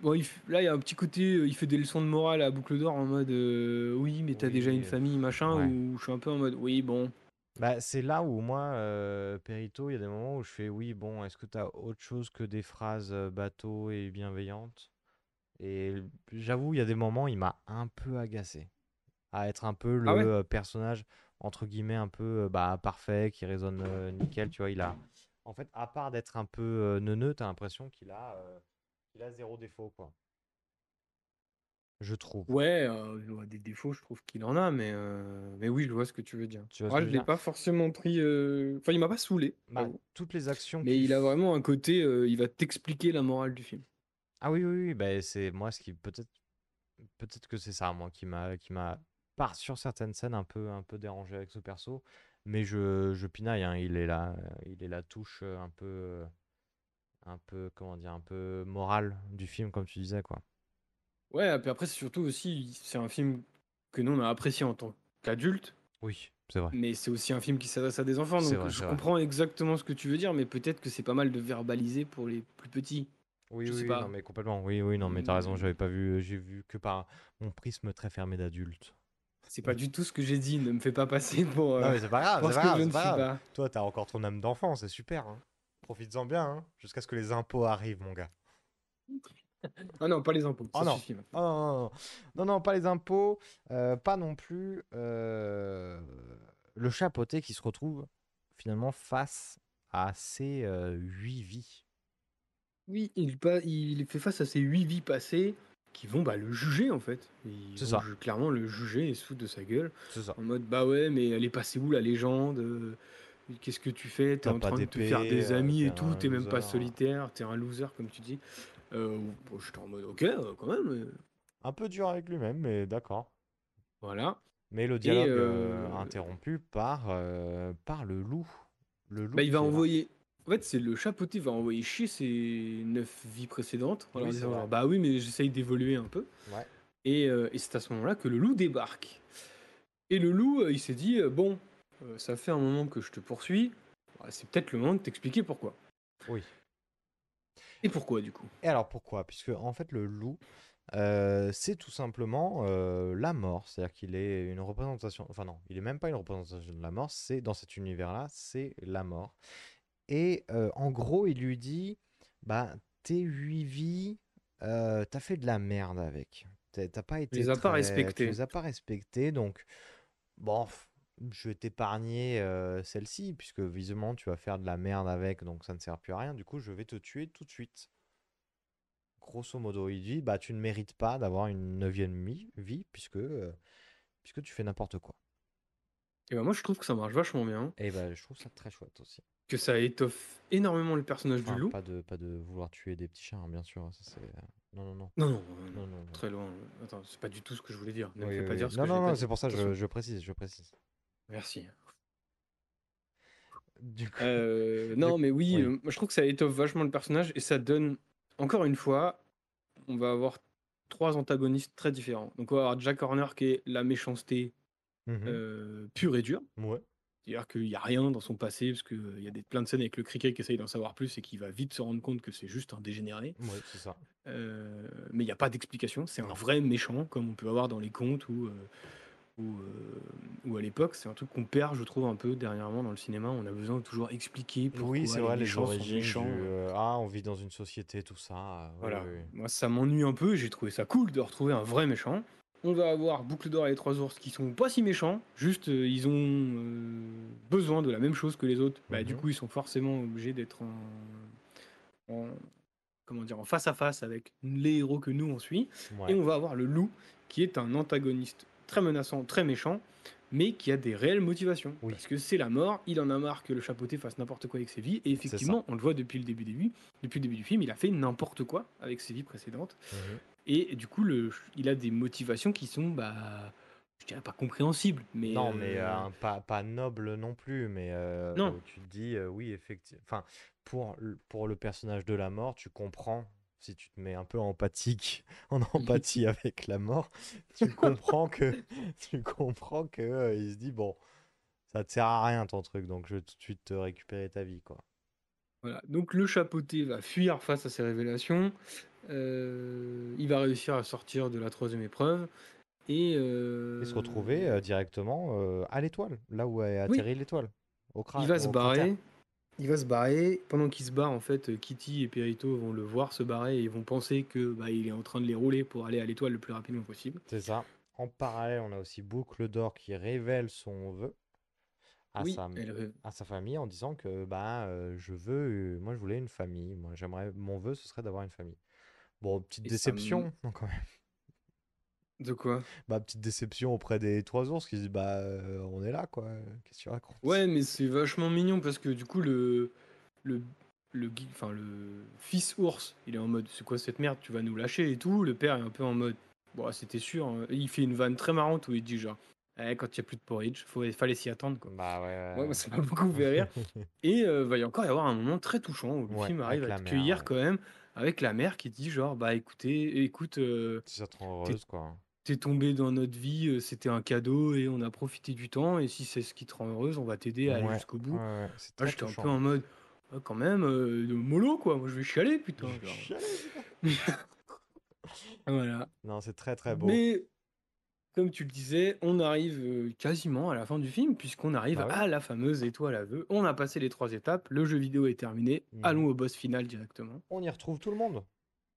bon, il là, il y a un petit côté, il fait des leçons de morale à boucle d'or en mode oui, mais t'as déjà une famille, machin, ou je suis un peu en mode oui, bon. Bah, c'est là où moi, euh, Perito, il y a des moments où je fais oui, bon, est-ce que tu as autre chose que des phrases euh, bateau et bienveillantes? Et j'avoue, il y a des moments, il m'a un peu agacé. À être un peu le Ah ouais? euh, personnage, entre guillemets, un peu euh, bah, parfait, qui résonne euh, nickel, tu vois. Il a, en fait, à part d'être un peu euh, neuneux, t'as l'impression qu'il a, euh, qu'il a zéro défaut, quoi. Je trouve. Ouais, euh, des défauts, je trouve qu'il en a, mais, euh, mais oui, je vois ce que tu veux dire. Tu vois ce Moi, que je je l'ai veux dire? pas forcément pris. euh, Enfin, il m'a pas saoulé, Bah, j'avoue. toutes les actions mais qu'il il a f- vraiment un côté, euh, il va t'expliquer la morale du film. Ah oui, oui, oui, bah, c'est moi ce qui peut-être peut-être que c'est ça, moi, qui m'a qui m'a par sur certaines scènes un peu un peu dérangé avec ce perso, mais je je pinaille, hein, il est là, il est la touche euh, un peu euh, un peu comment dire, un peu morale du film comme tu disais quoi. Ouais, puis après, c'est surtout aussi, c'est un film que nous, on a apprécié en tant qu'adulte, Oui, c'est vrai. mais c'est aussi un film qui s'adresse à des enfants, donc vrai, je vrai. comprends exactement ce que tu veux dire, mais peut-être que c'est pas mal de verbaliser pour les plus petits. Oui, Je oui, sais pas. non mais complètement. Oui, oui, non mais t'as raison, Mmh. j'avais pas vu, j'ai vu que par mon prisme très fermé d'adulte. C'est pas du tout ce que j'ai dit, ne me fais pas passer pour, Non euh, mais c'est pas grave, c'est ce pas que grave, je c'est ne pas suis grave. pas. Toi, t'as encore ton âme d'enfant, c'est super. Hein. Profites-en bien, hein, jusqu'à ce que les impôts arrivent, mon gars. Ah non, pas les impôts, Oh non. suffit. Oh non, non, non, non, non, pas les impôts, euh, pas non plus euh, le chapeauté qui se retrouve finalement face à ses euh, huit vies. Oui, il, il fait face à ces huit vies passées qui vont bah, le juger en fait. Ils C'est vont ça. clairement le juger et se foutre de sa gueule. C'est ça. En mode bah ouais, mais elle est passée où la légende Qu'est-ce que tu fais? T'es en train de te faire des amis et tout, t'es même pas solitaire, t'es un loser comme tu dis. Euh, bon, J'étais en mode ok, euh, quand même. Un peu dur avec lui-même, mais d'accord. Voilà. Mais le dialogue euh, euh, interrompu par, euh, par le loup. Le loup bah, il va qui est là. envoyer. En fait, c'est le chapeauté va envoyer chier ses neuf vies précédentes en Oui, leur c'est disant vrai. genre, bah oui, mais j'essaye d'évoluer un peu. Ouais. Et, euh, et c'est à ce moment-là que le loup débarque. Et le loup, euh, il s'est dit euh, Bon, euh, ça fait un moment que je te poursuis, c'est peut-être le moment de t'expliquer pourquoi. Oui. Et pourquoi, du coup? Et alors pourquoi? Puisque en fait le loup, euh, c'est tout simplement euh, la mort. C'est-à-dire qu'il est une représentation. Enfin non, il est même pas une représentation de la mort. C'est dans cet univers-là, c'est la mort. Et euh, en gros, il lui dit, bah tes huit vies, t'as fait de la merde avec. T'as pas été les as pas respectées. Tu les as pas respectées, donc bon. Je vais t'épargner euh, celle-ci, puisque visiblement tu vas faire de la merde avec, donc ça ne sert plus à rien. Du coup, je vais te tuer tout de suite grosso modo, il dit bah tu ne mérites pas d'avoir une neuvième vie puisque euh, puisque tu fais n'importe quoi. Et bah, moi, je trouve que ça marche vachement bien, Et bah je trouve ça très chouette aussi. que ça étoffe énormément le personnage Enfin, du loup. pas de pas de vouloir tuer des petits chiens, hein, bien sûr. Ça c'est non non non. Non, non, Non, non, non. très loin. Attends, c'est pas du tout ce que je voulais dire. Ne me Oui, fais oui, pas oui. dire ce non que non non, c'est pour ça que je, je précise, je précise. Merci. Du coup, Euh, non, mais oui, oui. euh, moi, je trouve que ça étoffe vachement le personnage et ça donne, encore une fois, on va avoir trois antagonistes très différents. Donc, on va avoir Jack Horner qui est la méchanceté mhm. euh, pure et dure. ouais. C'est-à-dire qu'il n'y a rien dans son passé, parce qu'il y a des, plein de scènes avec le cricket qui essaye d'en savoir plus et qui va vite se rendre compte que c'est juste un dégénéré. Ouais, c'est ça. Mais il n'y a pas d'explication, c'est un vrai méchant, comme on peut avoir dans les contes euh, ou, euh, ou à l'époque. C'est un truc qu'on perd, je trouve, un peu dernièrement dans le cinéma. On a besoin de toujours expliquer pourquoi Oui, c'est vrai les méchants sont méchants. du euh, ah, on vit dans une société tout ça. oui, Voilà. oui. Moi, ça m'ennuie un peu. J'ai trouvé ça cool de retrouver un vrai méchant. on va avoir Boucle d'Or et les Trois Ours qui sont pas si méchants, juste euh, ils ont euh, besoin de la même chose que les autres. Bah, Du Mhm. coup, ils sont forcément obligés d'être en, en- comment dire, en face à face avec les héros que nous on suit. Ouais. Et on va avoir le loup qui est un antagoniste très menaçant, très méchant, mais qui a des réelles motivations. Oui. Parce que c'est la mort, il en a marre que le chapeauté fasse n'importe quoi avec ses vies. Et effectivement, on le voit depuis le début, début, depuis le début du film, il a fait n'importe quoi avec ses vies précédentes. Mhm. Et du coup, le, il a des motivations qui sont, bah, je dirais pas compréhensibles, mais. Non, mais euh, euh, pas, pas noble non plus, mais euh, Non. tu te dis, oui, effectivement. Enfin, pour, pour le personnage de la mort, tu comprends, si tu te mets un peu empathique, en empathie avec la mort, tu comprends que, tu comprends que euh, il se dit, bon, ça te sert à rien ton truc, donc je vais tout de suite te récupérer ta vie, quoi. Voilà. Donc le chapeauté va fuir face à ces révélations. Euh, il va réussir à sortir de la troisième épreuve. Et, euh, Et se retrouver directement à l'étoile, là où est atterri l'étoile, au crâne. il va se cratère. Il va se barrer. Pendant qu'il se barre, en fait, Kitty et Perito vont le voir se barrer et ils vont penser que bah, il est en train de les rouler pour aller à l'étoile le plus rapidement possible. C'est ça. En parallèle, on a aussi Boucle d'Or qui révèle son vœu à, Oui, sa, elle rêve. à sa famille en disant que bah, euh, je veux, euh, moi je voulais une famille. Moi j'aimerais, mon vœu ce serait d'avoir une famille. Bon, petite Et ça déception non, quand même. De quoi? Bah, petite déception auprès des trois ours qui se disent bah euh, on est là quoi. Qu'est-ce que tu racontes? Ouais, mais c'est vachement mignon parce que du coup, le, le, le, gui- enfin, le fils ours, il est en mode c'est quoi cette merde, tu vas nous lâcher et tout. Le père est un peu en mode bon, c'était sûr. hein. Il fait une vanne très marrante où il dit genre Eh, quand il n'y a plus de porridge, faut, fallait s'y attendre. Quoi. Bah ouais. Ouais, ouais. ça m'a beaucoup fait rire. Et euh, va y encore y avoir un moment très touchant où le Ouais, film arrive à te mère, cueillir ouais. quand même avec la mère qui dit genre bah écoutez, écoute, euh, Si ça te rend heureuse quoi. T'es tombé dans notre vie, euh, c'était un cadeau et on a profité du temps. Et si c'est ce qui te rend heureuse, on va t'aider à aller Ouais, jusqu'au bout. ouais, ouais, c'est Moi, très j'étais un touchant. peu en mode, Ah, quand même, euh, de mollo quoi. Moi, je vais chialer, putain. genre. voilà. Non, c'est très très beau. Mais comme tu le disais, on arrive euh, quasiment à la fin du film, puisqu'on arrive Bah ouais. à la fameuse étoile à vœux. On a passé les trois étapes, le jeu vidéo est terminé. Mhm. Allons au boss final directement. On y retrouve tout le monde.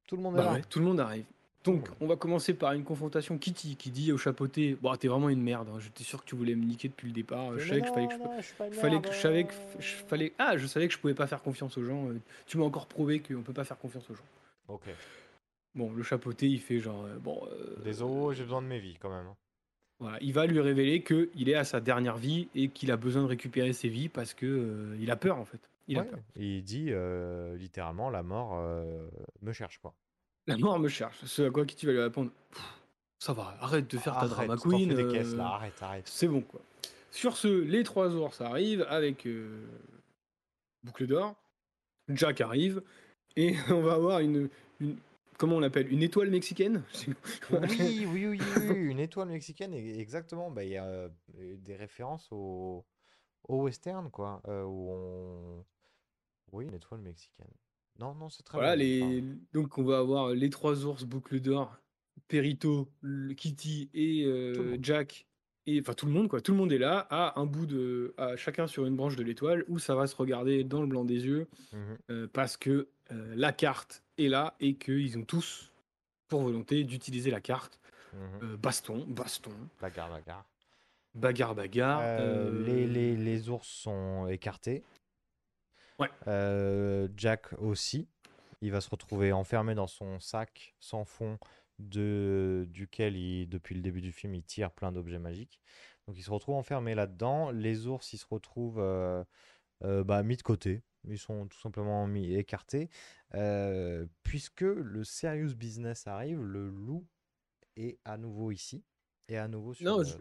Tout le monde est Bah là. ouais, tout le monde arrive. Donc, on va commencer par une confrontation Kitty qui dit au chapeauté Bon, t'es vraiment une merde, hein, j'étais sûr que tu voulais me niquer depuis le départ. Je savais que je fallait que je, non, non, je suis pas une fallait que merde, je savais que euh. ah je savais que je pouvais pas faire confiance aux gens. euh, Tu m'as encore prouvé qu'on peut pas faire confiance aux gens. Ok. Bon, le chapeauté il fait genre euh, bon euh, Désolé, j'ai besoin de mes vies quand même. hein. voilà, il va lui révéler que il est à sa dernière vie et qu'il a besoin de récupérer ses vies parce que euh, il a peur en fait. Il a peur. Il dit euh, littéralement la mort euh, me cherche quoi. La mort me cherche. Ce à quoi Kitty va lui répondre? Pff, ça va, arrête de faire ta Arrête, drama t'en queen. des caisses, euh, là, arrête, arrête. C'est bon quoi. Sur ce, les trois ours arrivent avec euh, boucle d'or. Jack arrive et on va avoir une, une- comment on l'appelle? Une étoile mexicaine? Oui, oui, oui, oui, une étoile mexicaine, e- exactement. Bah, Il y a euh, des références au, au western, quoi. euh, où on... Oui, une étoile mexicaine. Non, non, c'est très Voilà, bien. les... donc on va avoir les trois ours boucle d'or, Perito, le Kitty et euh. Jack. Et enfin tout le monde quoi, tout le monde est là, à un bout de, à chacun sur une branche de l'étoile où ça va se regarder dans le blanc des yeux Mhm. euh, parce que euh, la carte est là et qu'ils ont tous pour volonté d'utiliser la carte. Euh, baston, baston, Bagarre, bagarre. bagarre, bagarre. Euh, euh, les, les, les ours sont écartés. Ouais. Euh, Jack aussi. Il va se retrouver enfermé dans son sac sans fond de, duquel, il, depuis le début du film, il tire plein d'objets magiques. Donc il se retrouve enfermé là-dedans. Les ours, ils se retrouvent euh, euh, bah, mis de côté. Ils sont tout simplement mis écartés. Euh, puisque le serious business arrive, le loup est à nouveau ici. Et à nouveau sur Non, le- je-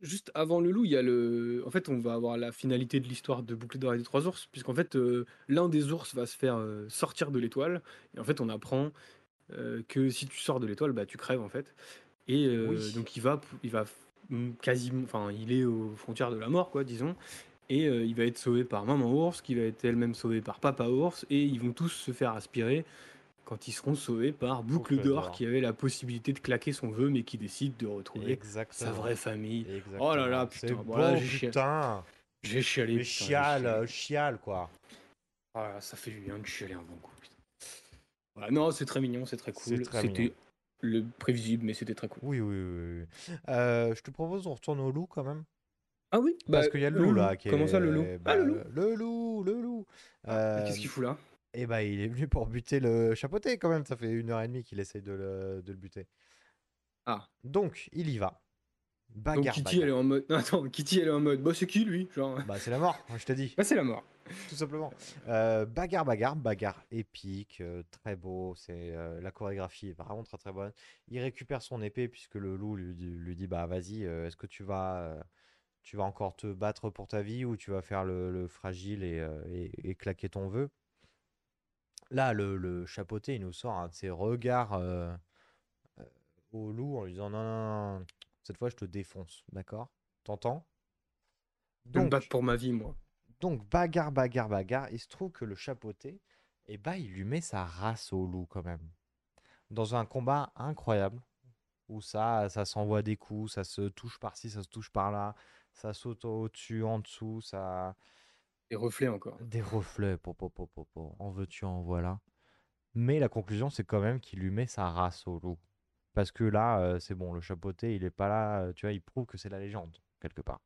juste avant le loup, il y a le. En fait, on va avoir la finalité de l'histoire de Boucle d'Or et des Trois Ours, puisqu'en fait, euh, l'un des ours va se faire euh, sortir de l'étoile. Et en fait, on apprend euh, que si tu sors de l'étoile, bah, tu crèves, en fait. Et Oui. donc, il va, il va quasiment. Enfin, il est aux frontières de la mort, quoi, disons. Et il va être sauvé par Maman Ours, qui va être elle-même sauvée par Papa Ours, et ils vont tous se faire aspirer quand ils seront sauvés par Boucle d'Or, qui avait la possibilité de claquer son vœu, mais qui décide de retrouver sa vraie famille. Exactement. Oh là là, putain, bon, là, j'ai chialé. putain. J'ai chialé. Chiale, euh, chiale, quoi. Ah, ça fait du bien de chialer un bon coup. putain. Voilà, non, c'est très mignon, c'est très cool. C'était le prévisible, mais c'était très cool. Oui, oui, oui. oui. Euh, je te propose, on retourne au loup quand même. Ah oui, Parce bah, qu'il y a le loup là. Qui Comment ça, le loup? est- Ah, le bah, loup Le loup, le loup. Ah, Qu'est-ce qu'il fout là? Et bah, il est venu pour buter le chapeauté quand même. Ça fait une heure et demie qu'il essaye de le, de le buter. Ah. Donc, il y va. Donc Bagarre, Kitty, bagarre. elle est en mode. Non, attends, Kitty, elle est en mode. Bah, c'est qui lui Genre? Bah, c'est la mort, je t'ai dit. Bah, c'est la mort. Tout simplement. Euh, bagarre, bagarre, bagarre épique, euh, très beau. C'est euh, la chorégraphie est vraiment très très bonne. Il récupère son épée puisque le loup lui, dit- lui dit bah vas-y, euh, est-ce que tu vas tu vas encore te battre pour ta vie ou tu vas faire le, le fragile et, et- et claquer ton vœu? Là, le, le chapeauté, il nous sort un de ses regards euh, euh, au loup en lui disant non, non, non, cette fois je te défonce, d'accord? T'entends? Je vais me Donc, battre pour ma vie, moi. donc bagarre, bagarre, bagarre. Il se trouve que le chapeauté, eh ben, il lui met sa race au loup quand même. Dans un combat incroyable, où ça, ça s'envoie des coups, ça se touche par-ci, ça se touche par-là, ça saute au-dessus, en dessous, ça... Des reflets encore. Des reflets, po, po, po, po, en veux-tu, en voilà. Mais la conclusion, c'est quand même qu'il lui met sa race au loup. Parce que là, euh, c'est bon, le chapeauté, il est pas là, euh, tu vois, il prouve que c'est la légende, quelque part.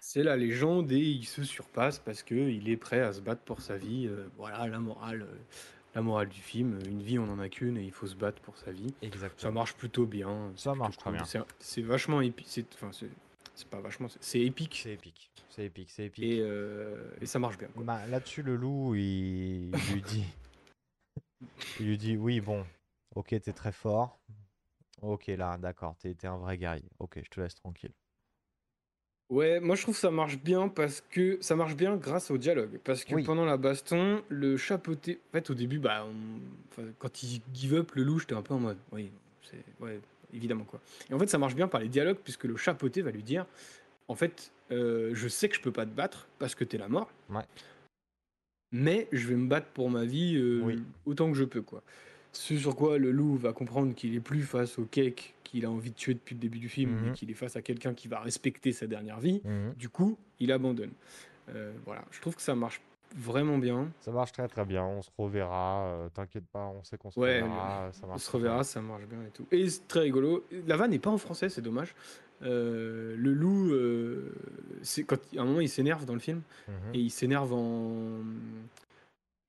C'est la légende et il se surpasse parce que il est prêt à se battre pour sa vie. euh, voilà la morale, euh, la morale du film. Une vie, on en a qu'une et il faut se battre pour sa vie. Exactement. Ça marche plutôt bien. Ça marche très cool. bien. C'est- vachement épique. Enfin, c'est- pas vachement. c'est- épique. C'est épique, c'est épique, c'est épique. Et, euh, et ça marche bien. Bah, Là-dessus, le loup, il, il lui dit, il lui dit, oui, bon, ok, t'es très fort. Ok, là, d'accord, t'es t'es un vrai guerrier. Ok, je te laisse tranquille. Ouais, moi je trouve que ça marche bien parce que ça marche bien grâce au dialogue. Parce que Oui. pendant la baston, le chapeauté. En fait, au début, bah, on- enfin, quand il give up le loup, j'étais un peu en mode. Oui, c'est. Ouais, évidemment quoi. Et en fait, ça marche bien par les dialogues puisque le chapeauté va lui dire En fait, euh, je sais que je peux pas te battre parce que t'es la mort. Ouais. Mais je vais me battre pour ma vie euh, Oui. autant que je peux quoi. Ce sur quoi le loup va comprendre qu'il est plus face au cake qu'il a envie de tuer depuis le début du film, mais Mhm. qu'il est face à quelqu'un qui va respecter sa dernière vie. Mhm. Du coup, il abandonne. Euh, voilà, je trouve que ça marche vraiment bien. Ça marche très très bien, on se reverra, euh, t'inquiète pas, on sait qu'on se Ouais, reverra, ça on marche se très bien. reverra, ça marche bien et tout. Et c'est très rigolo. La vanne n'est pas en français, c'est dommage. Euh, le loup, euh, c'est quand à un moment il s'énerve dans le film Mhm. et il s'énerve en,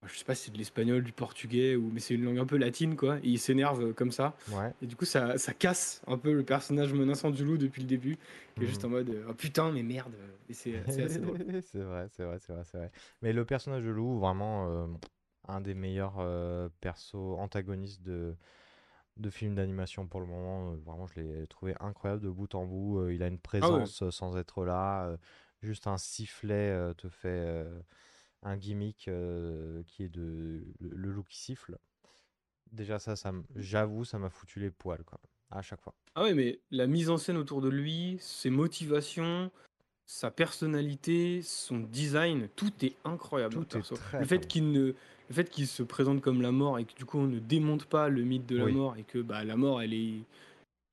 je sais pas si c'est de l'espagnol, du portugais ou mais c'est une langue un peu latine quoi. Et il s'énerve comme ça. Ouais. Et du coup ça, ça casse un peu le personnage menaçant du loup depuis le début, est Mhm. juste en mode oh putain mais merde. Et c'est assez drôle. C'est vrai, c'est vrai, c'est vrai, c'est vrai. Mais le personnage de loup, vraiment, euh, un des meilleurs euh, persos antagonistes de, de films d'animation pour le moment. Euh, Vraiment, je l'ai trouvé incroyable de bout en bout. Euh, il a une présence euh, sans être là. euh, juste un sifflet euh, te fait euh, un gimmick euh, qui est de le, loup qui siffle. Déjà, ça, ça j'avoue, ça m'a foutu les poils, quoi, à chaque fois. Ah ouais, mais la mise en scène autour de lui, ses motivations, sa personnalité, son design, tout est incroyable. Tout est très, le fait qu'il ne, le fait qu'il se présente comme la mort et que du coup on ne démonte pas le mythe de la Oui. mort et que bah la mort elle est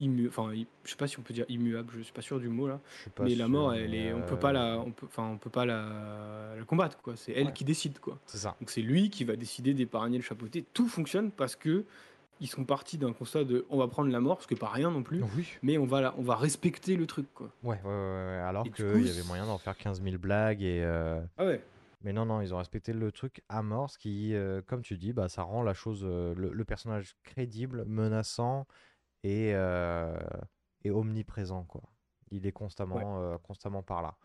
immu, enfin i- je sais pas si on peut dire immuable, je suis pas sûr du mot là, Je suis pas mais la mort elle mais, est, on peut pas la, euh, on peut, enfin on peut pas la, la combattre quoi. C'est elle Ouais. qui décide quoi. C'est ça. Donc c'est lui qui va décider d'épargner le chapeauté. Tout fonctionne parce que ils sont partis d'un constat de on va prendre la mort, ce qui est pas rien non plus, Oui. mais on va, la- on va respecter le truc quoi. Ouais, ouais, ouais, ouais, alors qu'il y avait moyen d'en faire 15 000 blagues et... euh, Ah ouais. Mais non, non, ils ont respecté le truc à mort, ce qui, euh, comme tu dis, bah, ça rend la chose, euh, le, le personnage crédible, menaçant et, euh, et omniprésent, quoi. Il est constamment, euh, constamment par là.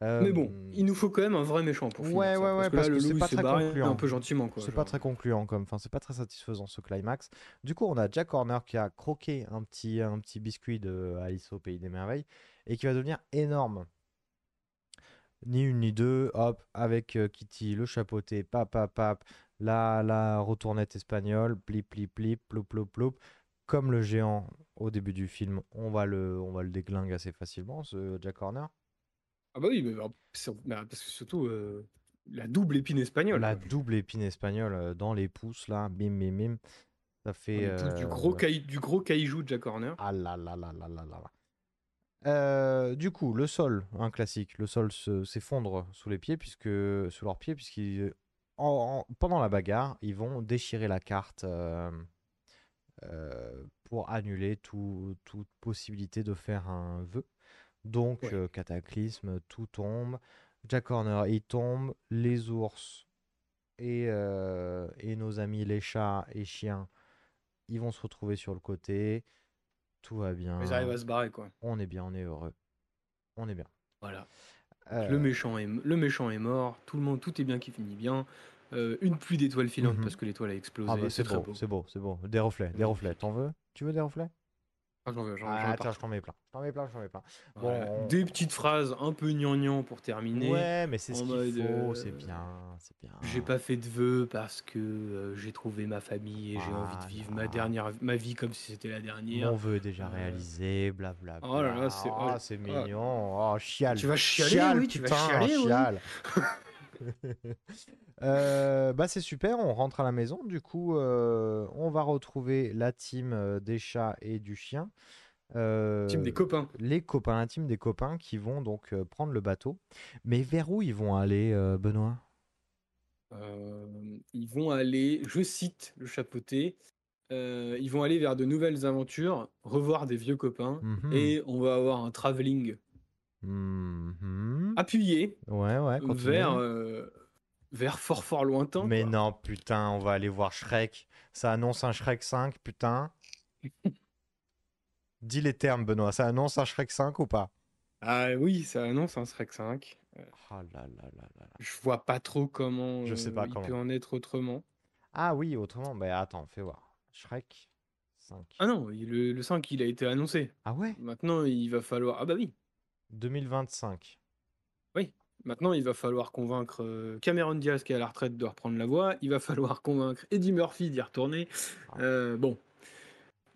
Mais bon, Euh, il nous faut quand même un vrai méchant pour finir Ouais, ça, ouais, parce ouais, que parce là, que le c'est pas très concluant. un peu gentiment quoi. C'est pas très concluant comme fin, c'est pas très satisfaisant ce climax. Du coup, on a Jack Horner qui a croqué un petit, un petit biscuit de Alice au Pays des Merveilles et qui va devenir énorme. Ni une ni deux, hop, avec euh, Kitty, le chapeauté, pap, pap, pap, la, la retournette espagnole, plip, plip, plip, ploup, ploup, ploup. Comme le géant au début du film, on va le, on va le déglinguer assez facilement, ce Jack Horner. Ah bah oui, mais, bah, parce que surtout euh, la double épine espagnole. La quoi. double épine espagnole euh, dans les pouces, là, bim, bim, bim. Ça fait. du euh, gros caillou, du gros caillou de Jack Horner. Ah là là là là là là là. Euh, du coup, le sol, un classique, le sol se- s'effondre sous les pieds, puisque sous leurs pieds, puisqu'ils en- en- pendant la bagarre, ils vont déchirer la carte, pour annuler tout- toute possibilité de faire un vœu. Donc, Ouais. euh, cataclysme, tout tombe. Jack Horner, il tombe. Les ours et, euh, et nos amis les chats et chiens, ils vont se retrouver sur le côté. Tout va bien. Ils arrivent à se barrer, quoi. On est bien, on est heureux. On est bien. Voilà. Euh, Le, méchant est, le méchant est mort, tout le monde, tout est bien qui finit bien. Euh, une pluie d'étoiles filantes Mhm. parce que l'étoile a explosé. Ah bah, c'est c'est très beau, c'est beau, c'est beau. Des reflets, des reflets. T'en veux? Tu veux des reflets? Ah, j'en veux, j'en- Ah, j'en veux Attends, pas. je t'en mets plein. Je t'en mets plein, je t'en mets plein. Voilà. Bon, on- Des petites phrases un peu gnangnan pour terminer. Ouais, mais c'est ce qu'il mode, faut, euh, c'est bien, c'est bien. J'ai pas fait de vœux parce que euh, j'ai trouvé ma famille et j'ai envie de vivre ma dernière ma vie comme si c'était la dernière. Mon vœu est déjà Euh, réalisé, blablabla. Oh là là, c'est- Ah, oh, c'est oh. mignon. Oh, chiale. Tu vas chialer, Chiale, oui, tu vas chialer, oui. Euh, bah c'est super, on rentre à la maison. Du coup, euh, on va retrouver la team euh, des chats et du chien. Euh, Team des copains. Les copains, la team des copains qui vont donc euh, prendre le bateau. Mais vers où ils vont aller, euh, Benoît? Euh, ils vont aller, je cite le chapeauté, euh, ils vont aller vers de nouvelles aventures, revoir des vieux copains Mhm. et on va avoir un travelling Mhm. appuyé Ouais, ouais, continue. vers euh, vers fort fort lointain. Mais quoi. non, putain, on va aller voir Shrek. Ça annonce un Shrek 5, putain. Dis les termes, Benoît. Ça annonce un Shrek 5 ou pas? Ah oui, ça annonce un Shrek 5. Euh, Oh là là là. Je vois pas trop comment Je sais euh, pas il comment. peut en être autrement. Ah oui, autrement, bah attends, fais voir. Shrek 5. Ah non, il- le, le 5 il a été annoncé. Ah ouais? Maintenant il va falloir. Ah bah oui, 2025. oui. Maintenant il va falloir convaincre euh, Cameron Diaz qui est à la retraite de reprendre la voix. Il va falloir convaincre Eddie Murphy d'y retourner. Ah. Euh, bon,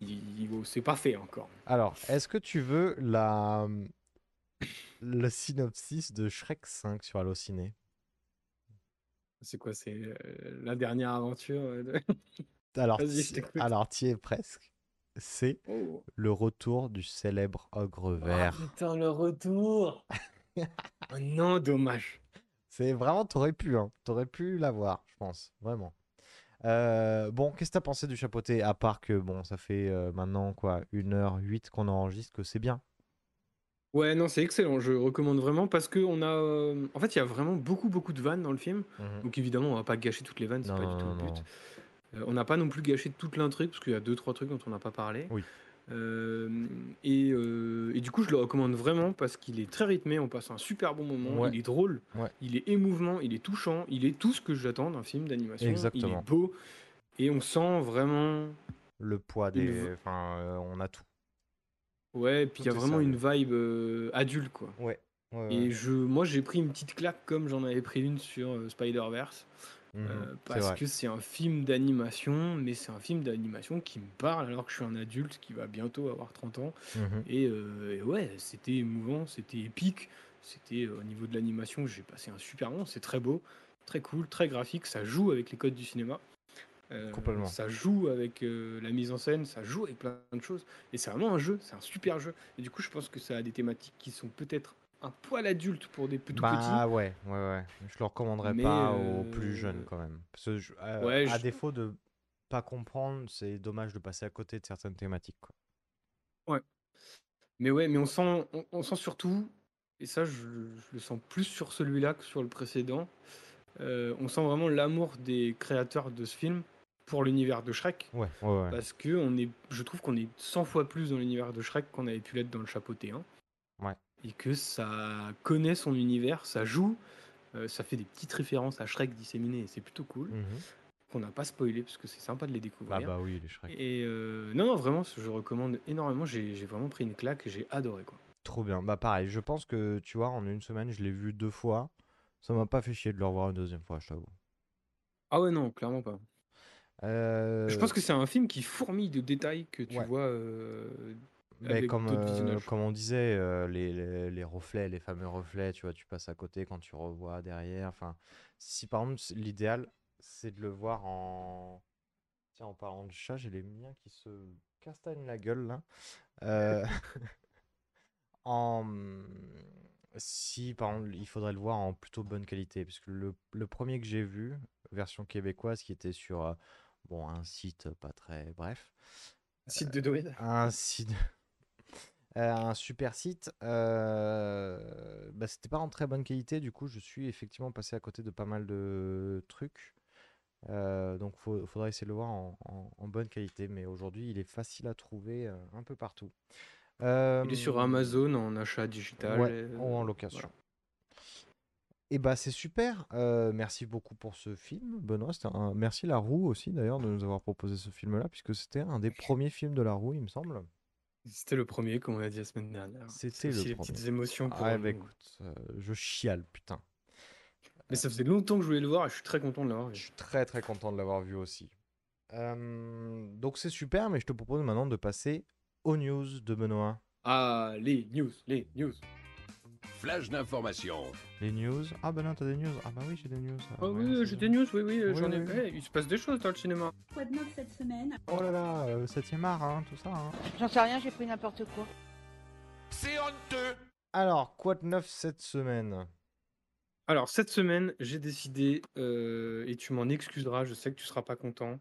il- c'est pas fait encore. Alors, est-ce que tu veux la... le synopsis de Shrek 5 sur Allociné? C'est quoi C'est euh, la dernière aventure de- Alors, alors tu es presque. C'est Oh. le retour du célèbre ogre vert. Ah, putain, le retour Oh non, dommage. C'est vraiment, t'aurais pu, hein. T'aurais pu l'avoir, je pense, vraiment. Euh, bon, qu'est-ce que t'as pensé du chapeauté? À part que, bon, ça fait euh, maintenant, quoi, 1h08 qu'on enregistre, que c'est bien. Ouais, non, c'est excellent. Je recommande vraiment parce que on a. euh, En fait, il y a vraiment beaucoup, beaucoup de vannes dans le film. Mhm. Donc évidemment, on va pas gâcher toutes les vannes, c'est pas du tout non, le non. Euh, on n'a pas non plus gâché toute l'intrigue parce qu'il y a deux, trois trucs dont on n'a pas parlé. Oui. Euh, et, euh, et du coup, je le recommande vraiment parce qu'il est très rythmé. On passe un super bon moment. Ouais. Il est drôle. Ouais. Il est émouvant. Il est touchant. Il est tout ce que j'attends d'un film d'animation. Il est beau. Et on sent vraiment. Le poids des... Enfin, on a tout. Ouais, puis il y a vraiment une vibe euh, adulte, quoi. Ouais. ouais, Et ouais. je, moi, j'ai pris une petite claque comme j'en avais pris une sur euh, Spider-Verse. Mhm, euh, parce que c'est un film d'animation, mais c'est un film d'animation qui me parle alors que je suis un adulte qui va bientôt avoir 30 ans. Et, euh, et ouais, c'était émouvant, c'était épique. C'était euh, au niveau de l'animation, j'ai passé un super moment. C'est très beau, très cool, très graphique. Ça joue avec les codes du cinéma. Euh, Complètement. Ça joue avec euh, la mise en scène, ça joue avec plein de choses. Et c'est vraiment un jeu, c'est un super jeu. Et du coup, je pense que ça a des thématiques qui sont peut-être un poil adultes pour des tout Bah petits. ouais, ouais, ouais. Je le recommanderais Mais, pas aux euh, plus jeunes quand même. Parce que je- euh, Ouais, à je- défaut de pas comprendre, c'est dommage de passer à côté de certaines thématiques. Quoi. Mais ouais, mais on sent, on, on sent surtout, et ça, je, je le sens plus sur celui-là que sur le précédent. euh, on sent vraiment l'amour des créateurs de ce film pour l'univers de Shrek. Ouais, ouais, ouais. Parce que on est, je trouve qu'on est 100 fois plus dans l'univers de Shrek qu'on avait pu l'être dans le chapeauté 1. Ouais. Et que ça connaît son univers, ça joue, euh, ça fait des petites références à Shrek disséminées, et c'est plutôt cool. Mhm. Qu'on n'a pas spoilé, parce que c'est sympa de les découvrir. Ah bah oui, les Shrek. Et euh, non, non, vraiment, je recommande énormément. J'ai j'ai vraiment pris une claque et j'ai adoré. quoi. Trop bien. Bah pareil, je pense que tu vois, en une semaine, je l'ai vu deux fois. Ça m'a pas fait chier de le revoir une deuxième fois, je t'avoue. Ah ouais, non, clairement pas. Euh, Je pense que c'est un film qui fourmille de détails que tu Ouais. vois euh, Avec comme, euh, comme on disait, euh, les, les, les reflets, les fameux reflets, tu vois, tu passes à côté quand tu revois derrière. Enfin, si par exemple, l'idéal, c'est de le voir en. Tiens, en parlant de chat, j'ai les miens qui se castagnent la gueule là. Euh, en. Si par exemple, il faudrait le voir en plutôt bonne qualité, parce que le, le premier que j'ai vu, version québécoise, qui était sur Bon, un site pas très. Bref. Site de Doed. Un site. Euh, un super site. Euh, bah, c'était pas en très bonne qualité, du coup, je suis effectivement passé à côté de pas mal de trucs. Euh, donc, il faudra essayer de le voir en, en- en bonne qualité, mais aujourd'hui, il est facile à trouver euh, un peu partout. Il est sur Amazon en achat digital. Ouais, et, ou en location. voilà. Et bah c'est super. Merci beaucoup pour ce film, Benoît. Un- Merci La Roue aussi d'ailleurs de nous avoir proposé ce film-là, puisque c'était un des premiers films de La Roue, il me semble. C'était le premier, comme on a dit la semaine dernière. C'était le les premier. petites émotions pour Ah bah écoute, euh, je chiale, putain. Mais ça faisait longtemps que je voulais le voir et je suis très content de l'avoir Je vu. suis très très content de l'avoir vu aussi. Euh, donc c'est super, mais je te propose maintenant de passer aux news de Benoît. Ah, les news, les news. Flash d'information. Les news. Ah bah non, t'as des news. Ah bah oui, j'ai des news. Ah ouais, oui, j'ai des news, oui, oui, Oui, j'en ai. oui, oui. Il se passe des choses dans le cinéma. Quoi de neuf cette semaine? Oh là là, euh, 7ème art, hein, tout ça. hein. J'en sais rien, j'ai pris n'importe quoi. C'est honteux. Alors, quoi de neuf cette semaine? Alors, cette semaine, j'ai décidé, euh, et tu m'en excuseras, je sais que tu seras pas content.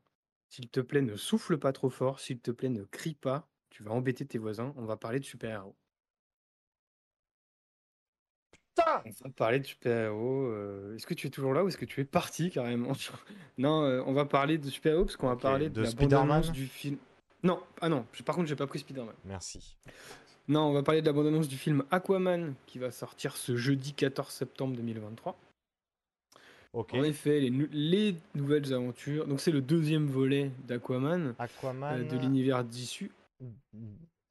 S'il te plaît, ne souffle pas trop fort. S'il te plaît, ne crie pas. Tu vas embêter tes voisins. On va parler de super-héros. Putain On va parler de super-héros. euh, Est-ce que tu es toujours là ou est-ce que tu es parti carrément? Non, euh, on va parler de super-héros parce qu'on va Ok, parler de, de la Spider-Man bande-annonce du film. Non, ah non, par contre, j'ai pas pris Spider-Man. Merci. Non, on va parler de la bande-annonce du film Aquaman qui va sortir ce jeudi 14 septembre 2023. Ok. En effet, les, nou- les nouvelles aventures. Donc, c'est le deuxième volet d'Aquaman Aquaman. euh, de l'univers d'issue.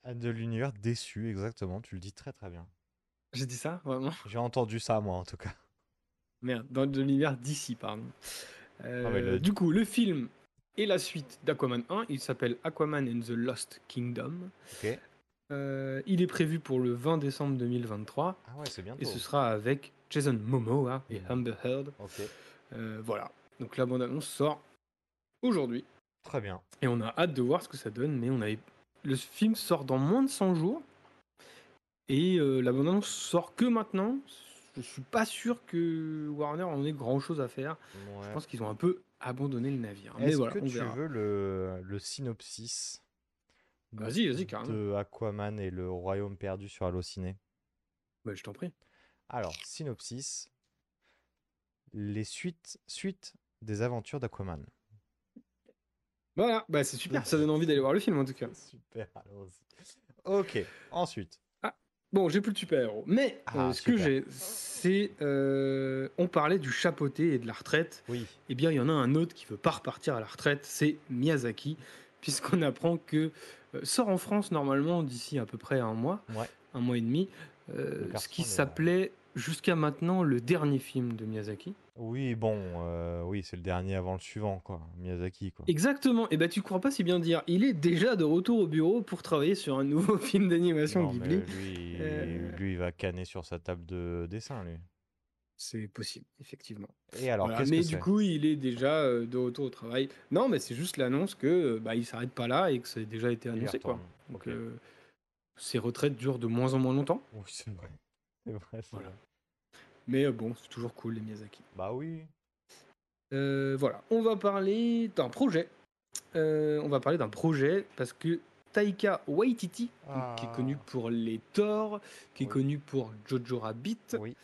Ah, De l'univers déçu, exactement. Tu le dis très très bien. J'ai dit ça, vraiment? J'ai entendu ça, moi, en tout cas. Merde, dans l'univers d'ici, pardon. Euh, Ah, le- Du coup, le film est la suite d'Aquaman 1. Il s'appelle Aquaman and the Lost Kingdom. Ok. Euh, il est prévu pour le 20 décembre 2023. Ah ouais, c'est bientôt. Et ce sera avec Jason Momoa et Amber Heard. Ok. Euh, voilà. Donc la bande-annonce sort aujourd'hui. Très bien. Et on a hâte de voir ce que ça donne. Mais on a... le film sort dans moins de 100 jours. Et euh, la bande-annonce sort que maintenant. Je suis pas sûr que Warner en ait grand-chose à faire. Je pense qu'ils ont un peu abandonné le navire. Est-ce voilà, que on tu verra. veux le, le synopsis Vas-y, vas-y, carrément. de Aquaman et le Royaume perdu sur Allociné? Bah, je t'en prie. Alors, synopsis. Les suites, suites des aventures d'Aquaman. Voilà, bah, c'est super. Ça donne envie d'aller voir le film en tout cas. Super, allons-y. Ok, ensuite. Bon, j'ai plus de super-héros. Mais Ah, euh, ce que j'ai, c'est. euh, on parlait du chapeauté et de la retraite. Oui. Eh bien, il y en a un autre qui veut pas repartir à la retraite, c'est Miyazaki, puisqu'on apprend que euh, sort en France normalement d'ici à peu près un mois, Ouais. un mois et demi, ce qui s'appelait jusqu'à maintenant le dernier film de Miyazaki. Oui, bon, euh, oui, c'est le dernier avant le suivant, quoi. Miyazaki, quoi. Exactement. Et ben, tu crois pas si bien dire. Il est déjà de retour au bureau pour travailler sur un nouveau film d'animation Non, mais Ghibli. lui, Euh, lui, il va canner sur sa table de dessin, lui. C'est possible, effectivement. Et alors, Voilà, mais que du coup, il est déjà euh, de retour au travail. Non, mais c'est juste l'annonce que euh, bah, il s'arrête pas là et que ça a déjà été annoncé. Quoi. Donc, euh, ses retraites durent de moins en moins longtemps. Oui, c'est vrai. C'est vrai, c'est Voilà. vrai. Mais euh, bon, c'est toujours cool les Miyazaki. Bah oui. Euh, voilà, on va parler d'un projet. Euh, on va parler d'un projet parce que Taika Waititi, qui est connu pour les Thor, qui est Oui. connu pour Jojo Rabbit, Oui.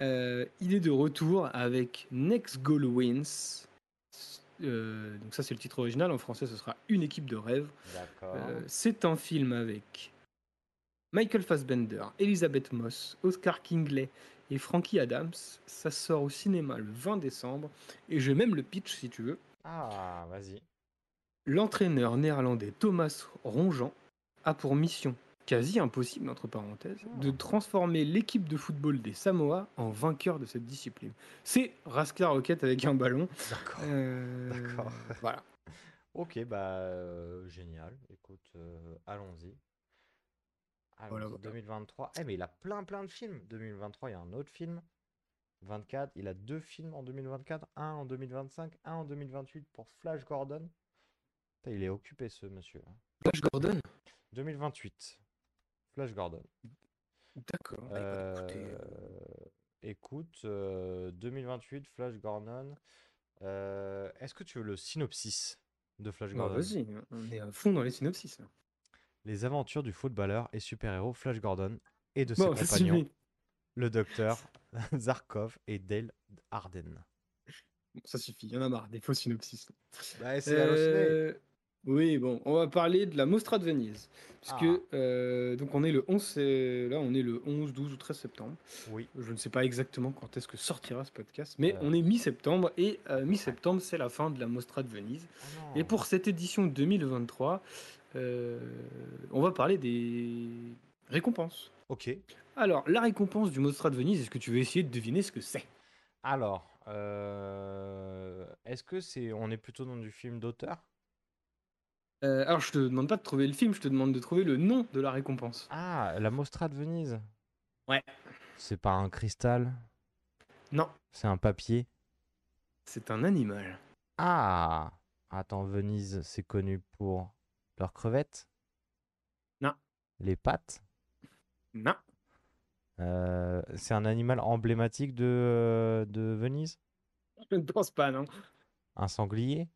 euh, il est de retour avec Next Goal Wins. Euh, donc ça c'est le titre original, en français ce sera Une équipe de rêve. D'accord. Euh, c'est un film avec Michael Fassbender, Elizabeth Moss, Oscar Kingley et Frankie Adams. Ça sort au cinéma le 20 décembre. Et j'ai même le pitch si tu veux. Ah, vas-y. L'entraîneur néerlandais Thomas Ronjean a pour mission, quasi impossible entre parenthèses, de transformer l'équipe de football des Samoa en vainqueur de cette discipline. C'est Raskar Rocket avec un ballon. D'accord. Euh, D'accord. Voilà. Ok, bah euh, génial. Écoute, euh, allons-y. Allons-y, Voilà, voilà. 2023. Eh, mais il a plein plein de films. 2023, il y a un autre film. 24, il a deux films en 2024, un en 2025, un en 2028 pour Flash Gordon. Putain, il est occupé ce monsieur. hein. Flash Gordon? 2028. Flash Gordon. D'accord. Bah, écoute, écoutez, Euh, écoute, euh, 2028, Flash Gordon. Euh, Est-ce que tu veux le synopsis de Flash Bah, Gordon? vas-y, on est à fond dans les synopsis. Les aventures du footballeur et super-héros Flash Gordon et de ses Bon, compagnons, le docteur Zarkov et Dale Arden. Bon, ça suffit, il y en a marre des faux synopsis. Bah, c'est. Euh, Oui, bon, on va parler de la Mostra de Venise. Puisque, Ah. euh, donc on est le 11, c'est- là on est le 11, 12 ou 13 septembre. Oui. Je ne sais pas exactement quand est-ce que sortira ce podcast, mais Euh. on est mi-septembre et euh, mi-septembre c'est la fin de la Mostra de Venise. Ah Et non. pour cette édition 2023, euh, on va parler des récompenses. Ok. Alors, la récompense du Mostra de Venise, est-ce que tu veux essayer de deviner ce que c'est? Alors, euh, est-ce que c'est, on est plutôt dans du film d'auteur? Euh, Alors, je te demande pas de trouver le film, je te demande de trouver le nom de la récompense. Ah, la Mostra de Venise. Ouais. C'est pas un cristal? Non, C'est un papier? C'est un animal. Ah Attends, Venise, c'est connu pour leurs crevettes? Non. Les pattes? Non. Euh, C'est un animal emblématique de, euh, de Venise? Je ne pense pas, non. Un sanglier?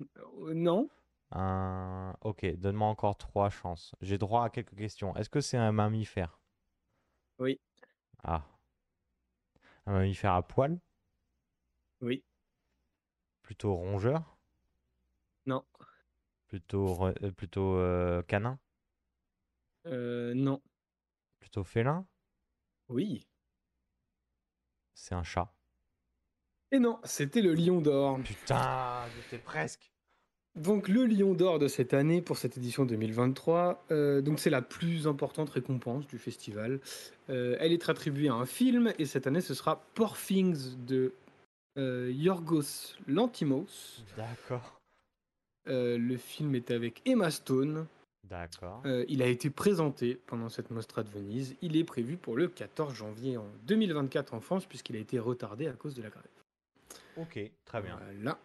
Euh, non. Un... Ok, donne-moi encore trois chances. J'ai droit à quelques questions. Est-ce que c'est un mammifère? Oui. Ah. Un mammifère à poil Oui. Plutôt rongeur? Non. Plutôt, euh, plutôt euh, canin? Euh, non. Plutôt félin? Oui. C'est un chat. Et non, c'était le lion d'or. Putain, j'étais presque. Donc le Lion d'Or de cette année pour cette édition 2023, euh, donc c'est la plus importante récompense du festival. Euh, elle est attribuée à un film et cette année ce sera Poor Things de euh, Yorgos Lantimos. D'accord. Le film est avec Emma Stone. D'accord. Il a été présenté pendant cette Mostra de Venise. Il est prévu pour le 14 janvier en 2024 en France puisqu'il a été retardé à cause de la grève. Ok, très bien. Voilà.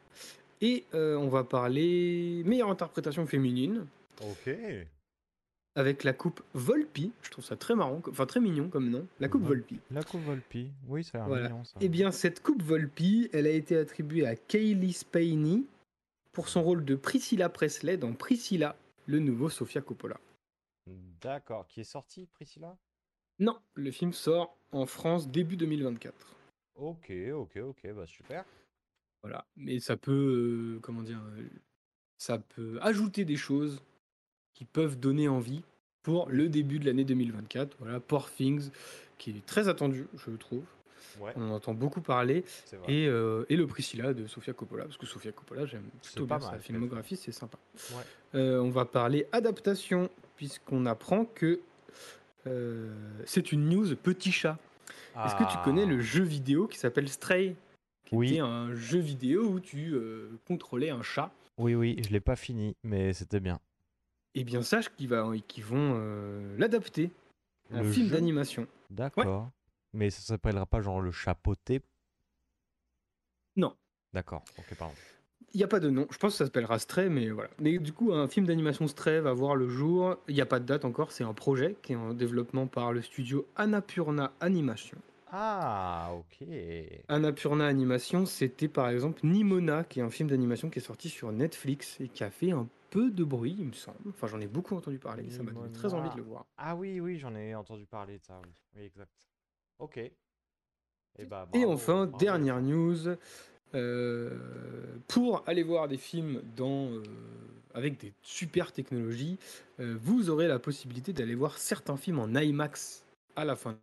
Et euh, on va parler meilleure interprétation féminine. Ok. avec la coupe Volpi. Je trouve ça très marrant, enfin très mignon comme nom. La coupe Vol- Volpi. La coupe Volpi. Oui, ça a l'air Voilà. mignon ça. Eh bien, cette coupe Volpi, elle a été attribuée à Kaylee Spaeny pour son rôle de Priscilla Presley dans Priscilla, le nouveau Sofia Coppola. D'accord. Qui est sorti, Priscilla? Non, le film sort en France début 2024. Ok, ok, ok, bah super. Voilà, mais ça peut, euh, comment dire, euh, ça peut ajouter des choses qui peuvent donner envie pour le début de l'année 2024. Voilà, Poor Things, qui est très attendu, je trouve. Ouais. On en entend beaucoup parler. Et, euh, et le Priscilla de Sofia Coppola, parce que Sofia Coppola, j'aime plutôt bien sa filmographie, c'est sympa. Ouais. On va parler adaptation, puisqu'on apprend que c'est une news petit chat. Est-ce que tu connais le jeu vidéo qui s'appelle Stray? Qui. Oui. était un jeu vidéo où tu euh, contrôlais un chat. Oui, oui, je l'ai pas fini, mais c'était bien. Eh bien, sache qu'ils vont euh, l'adapter en film jeu d'animation. D'accord. Mais ça s'appellera pas genre le chapeauté? Non, D'accord, ok, pardon. il n'y a pas de nom. Je pense que ça s'appellera Stray, mais voilà. Mais du coup, un film d'animation Stray va voir le jour. Il n'y a pas de date encore. C'est un projet qui est en développement par le studio Annapurna Animation. Ah, ok. Annapurna Animation, c'était par exemple Nimona, qui est un film d'animation qui est sorti sur Netflix et qui a fait un peu de bruit, il me semble. Enfin, j'en ai beaucoup entendu parler. Ça m'a donné très envie de le voir. Ah oui, oui, j'en ai entendu parler de ça, oui. Oui, exact. Ok. Et, bah, Et enfin, bravo. dernière news, euh, pour aller voir des films dans, euh, avec des super technologies, euh, vous aurez la possibilité d'aller voir certains films en IMAX à la fin.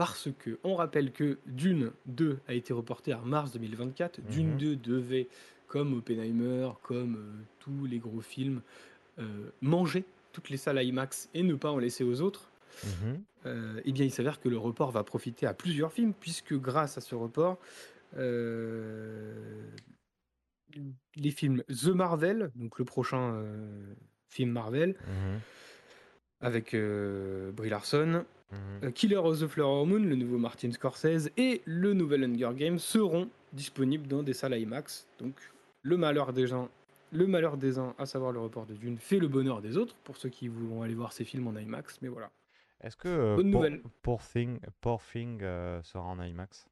Parce que on rappelle que Dune 2 a été reporté à mars 2024. Dune Mhm. 2 devait, comme Oppenheimer, comme euh, tous les gros films, euh, manger toutes les salles IMAX et ne pas en laisser aux autres. Mhm. Euh, eh bien, il s'avère que le report va profiter à plusieurs films, puisque grâce à ce report, les films The Marvel, donc le prochain film Marvel, Mhm. Avec euh, Brie Larson, Mhm. euh, Killer of the Flower Moon, le nouveau Martin Scorsese, et le nouvel Hunger Games seront disponibles dans des salles IMAX. Donc, le malheur des gens, le malheur des uns, à savoir le report de Dune, fait le bonheur des autres, pour ceux qui voudront aller voir ces films en IMAX, mais voilà. Est-ce que euh, Bonne Poor- nouvelle. Poor Thing, Poor Thing, euh, sera en IMAX?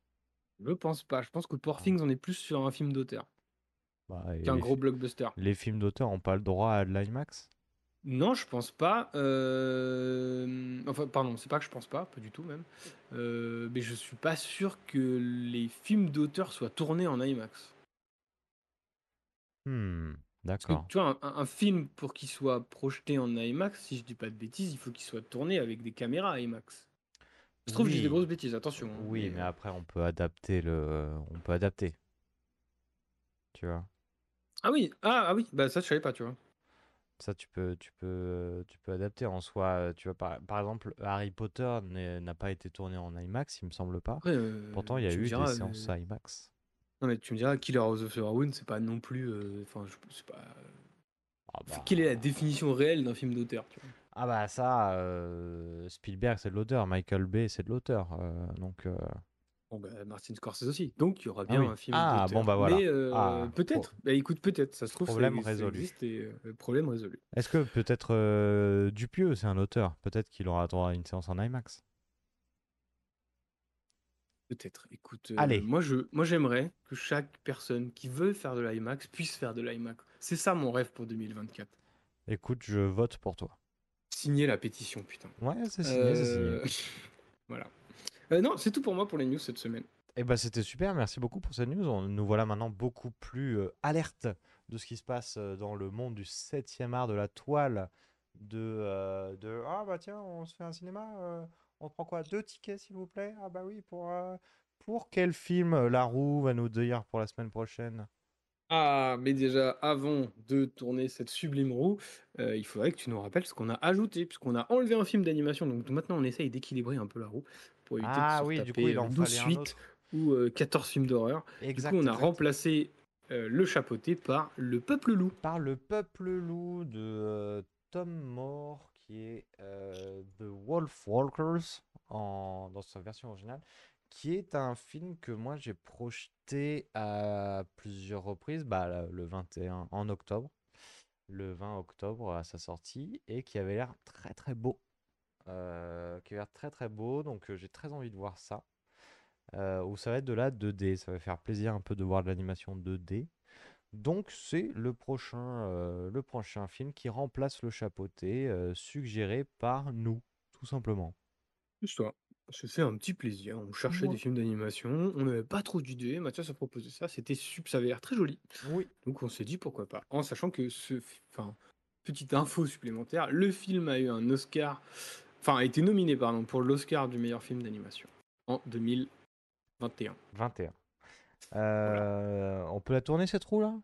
Je pense pas. Je pense que Ah. Poor Things, on est plus sur un film d'auteur. Bah, Qu'un gros blockbuster. Les films d'auteur n'ont pas le droit à de l'IMAX? Non, je pense pas. euh, Enfin, pardon, c'est pas que je pense pas, pas du tout même. Euh, Mais je suis pas sûr que les films d'auteur soient tournés en IMAX. Hmm, d'accord. tu vois, un, un film pour qu'il soit projeté en IMAX, si je dis pas de bêtises, il faut qu'il soit tourné avec des caméras IMAX. Je trouve que je dis des grosses bêtises, attention. hein, Oui, mais euh, après, on peut adapter le... On peut adapter. Tu vois? Ah oui, ah, ah oui, bah ça je savais pas, tu vois. Ça, tu peux, tu peux, tu peux adapter en soi. Tu vois, par, par exemple, Harry Potter n'a pas été tourné en IMAX, il me semble pas. Après, euh, Pourtant, il y a eu diras, des séances IMAX. Non mais tu me diras, Killer of the Flower Moon, c'est pas non plus, euh, enfin, je sais pas. Ah bah, Quelle est la définition réelle d'un film d'auteur, ah bah ça, euh, Spielberg, c'est de l'auteur. Michael Bay, c'est de l'auteur. donc, Bon, bah, Martin Scorsese aussi. Donc, il y aura Ah bien oui. un film Ah, bon, bah, voilà. Mais euh, Ah, peut-être. Bah écoute, peut-être. Ça se trouve, Problème ça résolu. existe et euh, problème résolu. Est-ce que peut-être euh, Dupieux, c'est un auteur? Peut-être qu'il aura droit à une séance en IMAX. Peut-être. Écoute, Allez. moi, je, moi, j'aimerais que chaque personne qui veut faire de l'IMAX puisse faire de l'IMAX. C'est ça mon rêve pour 2024. Écoute, je vote pour toi. Signer la pétition, putain. Ouais, c'est signé, c'est signé. Voilà. Euh, non, c'est tout pour moi pour les news cette semaine. Eh ben, c'était super, merci beaucoup pour cette news. On- nous voilà maintenant beaucoup plus euh, alertes de ce qui se passe euh, dans le monde du 7e art de la toile. De, euh, de ah bah tiens, on se fait un cinéma, on prend quoi? Deux tickets s'il vous plaît? Ah bah oui, pour, pour quel film La Roue va nous dire pour la semaine prochaine? Ah, mais déjà, avant de tourner cette sublime roue, euh, il faudrait que tu nous rappelles ce qu'on a ajouté, puisqu'on a enlevé un film d'animation. Donc maintenant, on essaye d'équilibrer un peu la roue pour éviter Ah de se oui, du coup, il en euh, 12 fallait un suites ou euh, 14 films d'horreur. Du coup, on a exact. remplacé euh, le chapeauté par le peuple loup. Par le peuple loup de euh, Tom Moore, qui est euh, The Wolf Walkers en, dans sa version originale, qui est un film que moi j'ai projeté à plusieurs reprises, bah, le- le 21 en octobre, le 20 octobre à sa sortie, et qui avait l'air très très beau. Euh, qui avait l'air très très beau, donc euh, j'ai très envie de voir ça. Euh, où ça va être de la 2D, ça va faire plaisir un peu de voir de l'animation 2D. Donc c'est le prochain, euh, le prochain film qui remplace le chapeauté, suggéré par nous, tout simplement. Toi. Se fait un petit plaisir. On cherchait Ouais. des films d'animation. On n'avait pas trop d'idées. Mathias a proposé ça. C'était sup- ça avait l'air très joli. Oui. Donc on s'est dit pourquoi pas. En sachant que ce, fi- enfin, petite info supplémentaire, le film a eu un Oscar, enfin a été nominé pardon pour l'Oscar du meilleur film d'animation en 2021. 21. Euh, On peut la tourner cette roue là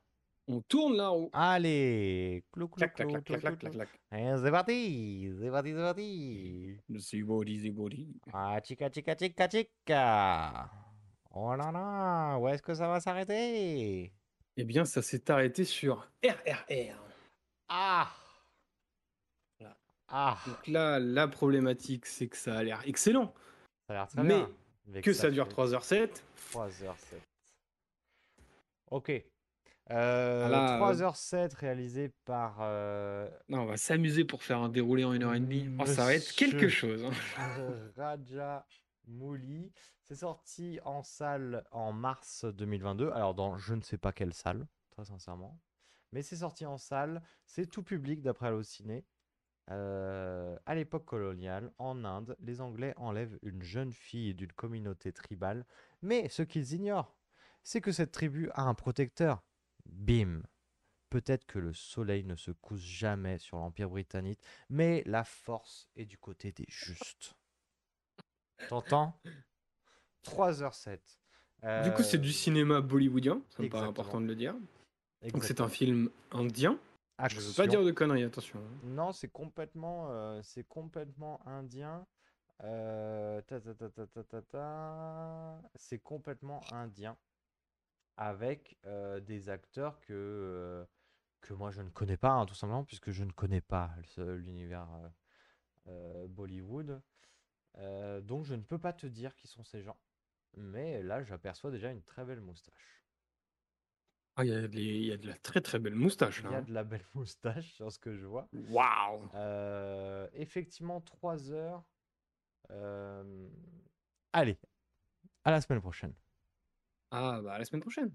On tourne la roue. Allez clou, clou, Clac, clac, clou, clac, clou, clac, clou, clac, clou. clac, Eh, C'est parti, c'est parti, c'est parti. C'est body, c'est body. Ah, chica, chica, chica, chica. Oh là là, où est-ce que ça va s'arrêter? Eh bien, ça s'est arrêté sur RRR. Ah Voilà. Ah Donc là, la problématique, c'est que ça a l'air excellent, Ça a l'air très mais bien. mais que ça dure fait 3h07. 3h07. Ok. Euh, Là, 3h07 réalisé par euh, Non, on va s'amuser pour faire un déroulé en 1h30. Oh, ça va être quelque chose. hein. Raja Mouli. C'est sorti en salle en mars 2022. Alors, dans je ne sais pas quelle salle, très sincèrement. Mais c'est sorti en salle. C'est tout public d'après Allociné. Euh, à l'époque coloniale, en Inde, les Anglais enlèvent une jeune fille d'une communauté tribale. Mais ce qu'ils ignorent, c'est que cette tribu a un protecteur. Bim Peut-être que le soleil ne se couche jamais sur l'Empire britannique, mais la force est du côté des justes. T'entends? 3h07. Du coup, c'est du cinéma bollywoodien, ça me paraît important de le dire. Donc, c'est un film indien. Je veux pas Action. dire de conneries, attention. hein. Non, c'est complètement, euh, c'est complètement indien. Euh, ta, ta, ta, ta, ta, ta, ta. C'est complètement indien avec euh, des acteurs que, euh, que moi je ne connais pas, hein, tout simplement, puisque je ne connais pas l'univers euh, euh, Bollywood. Euh, donc je ne peux pas te dire qui sont ces gens. Mais là, j'aperçois déjà une très belle moustache. Ah, il y, a des- il y a de la très très belle moustache Il là. y a hein. de la belle moustache sur ce que je vois. Waouh Euh, effectivement, 3 heures. Euh, Allez, à la semaine prochaine. Ah, bah à la semaine prochaine.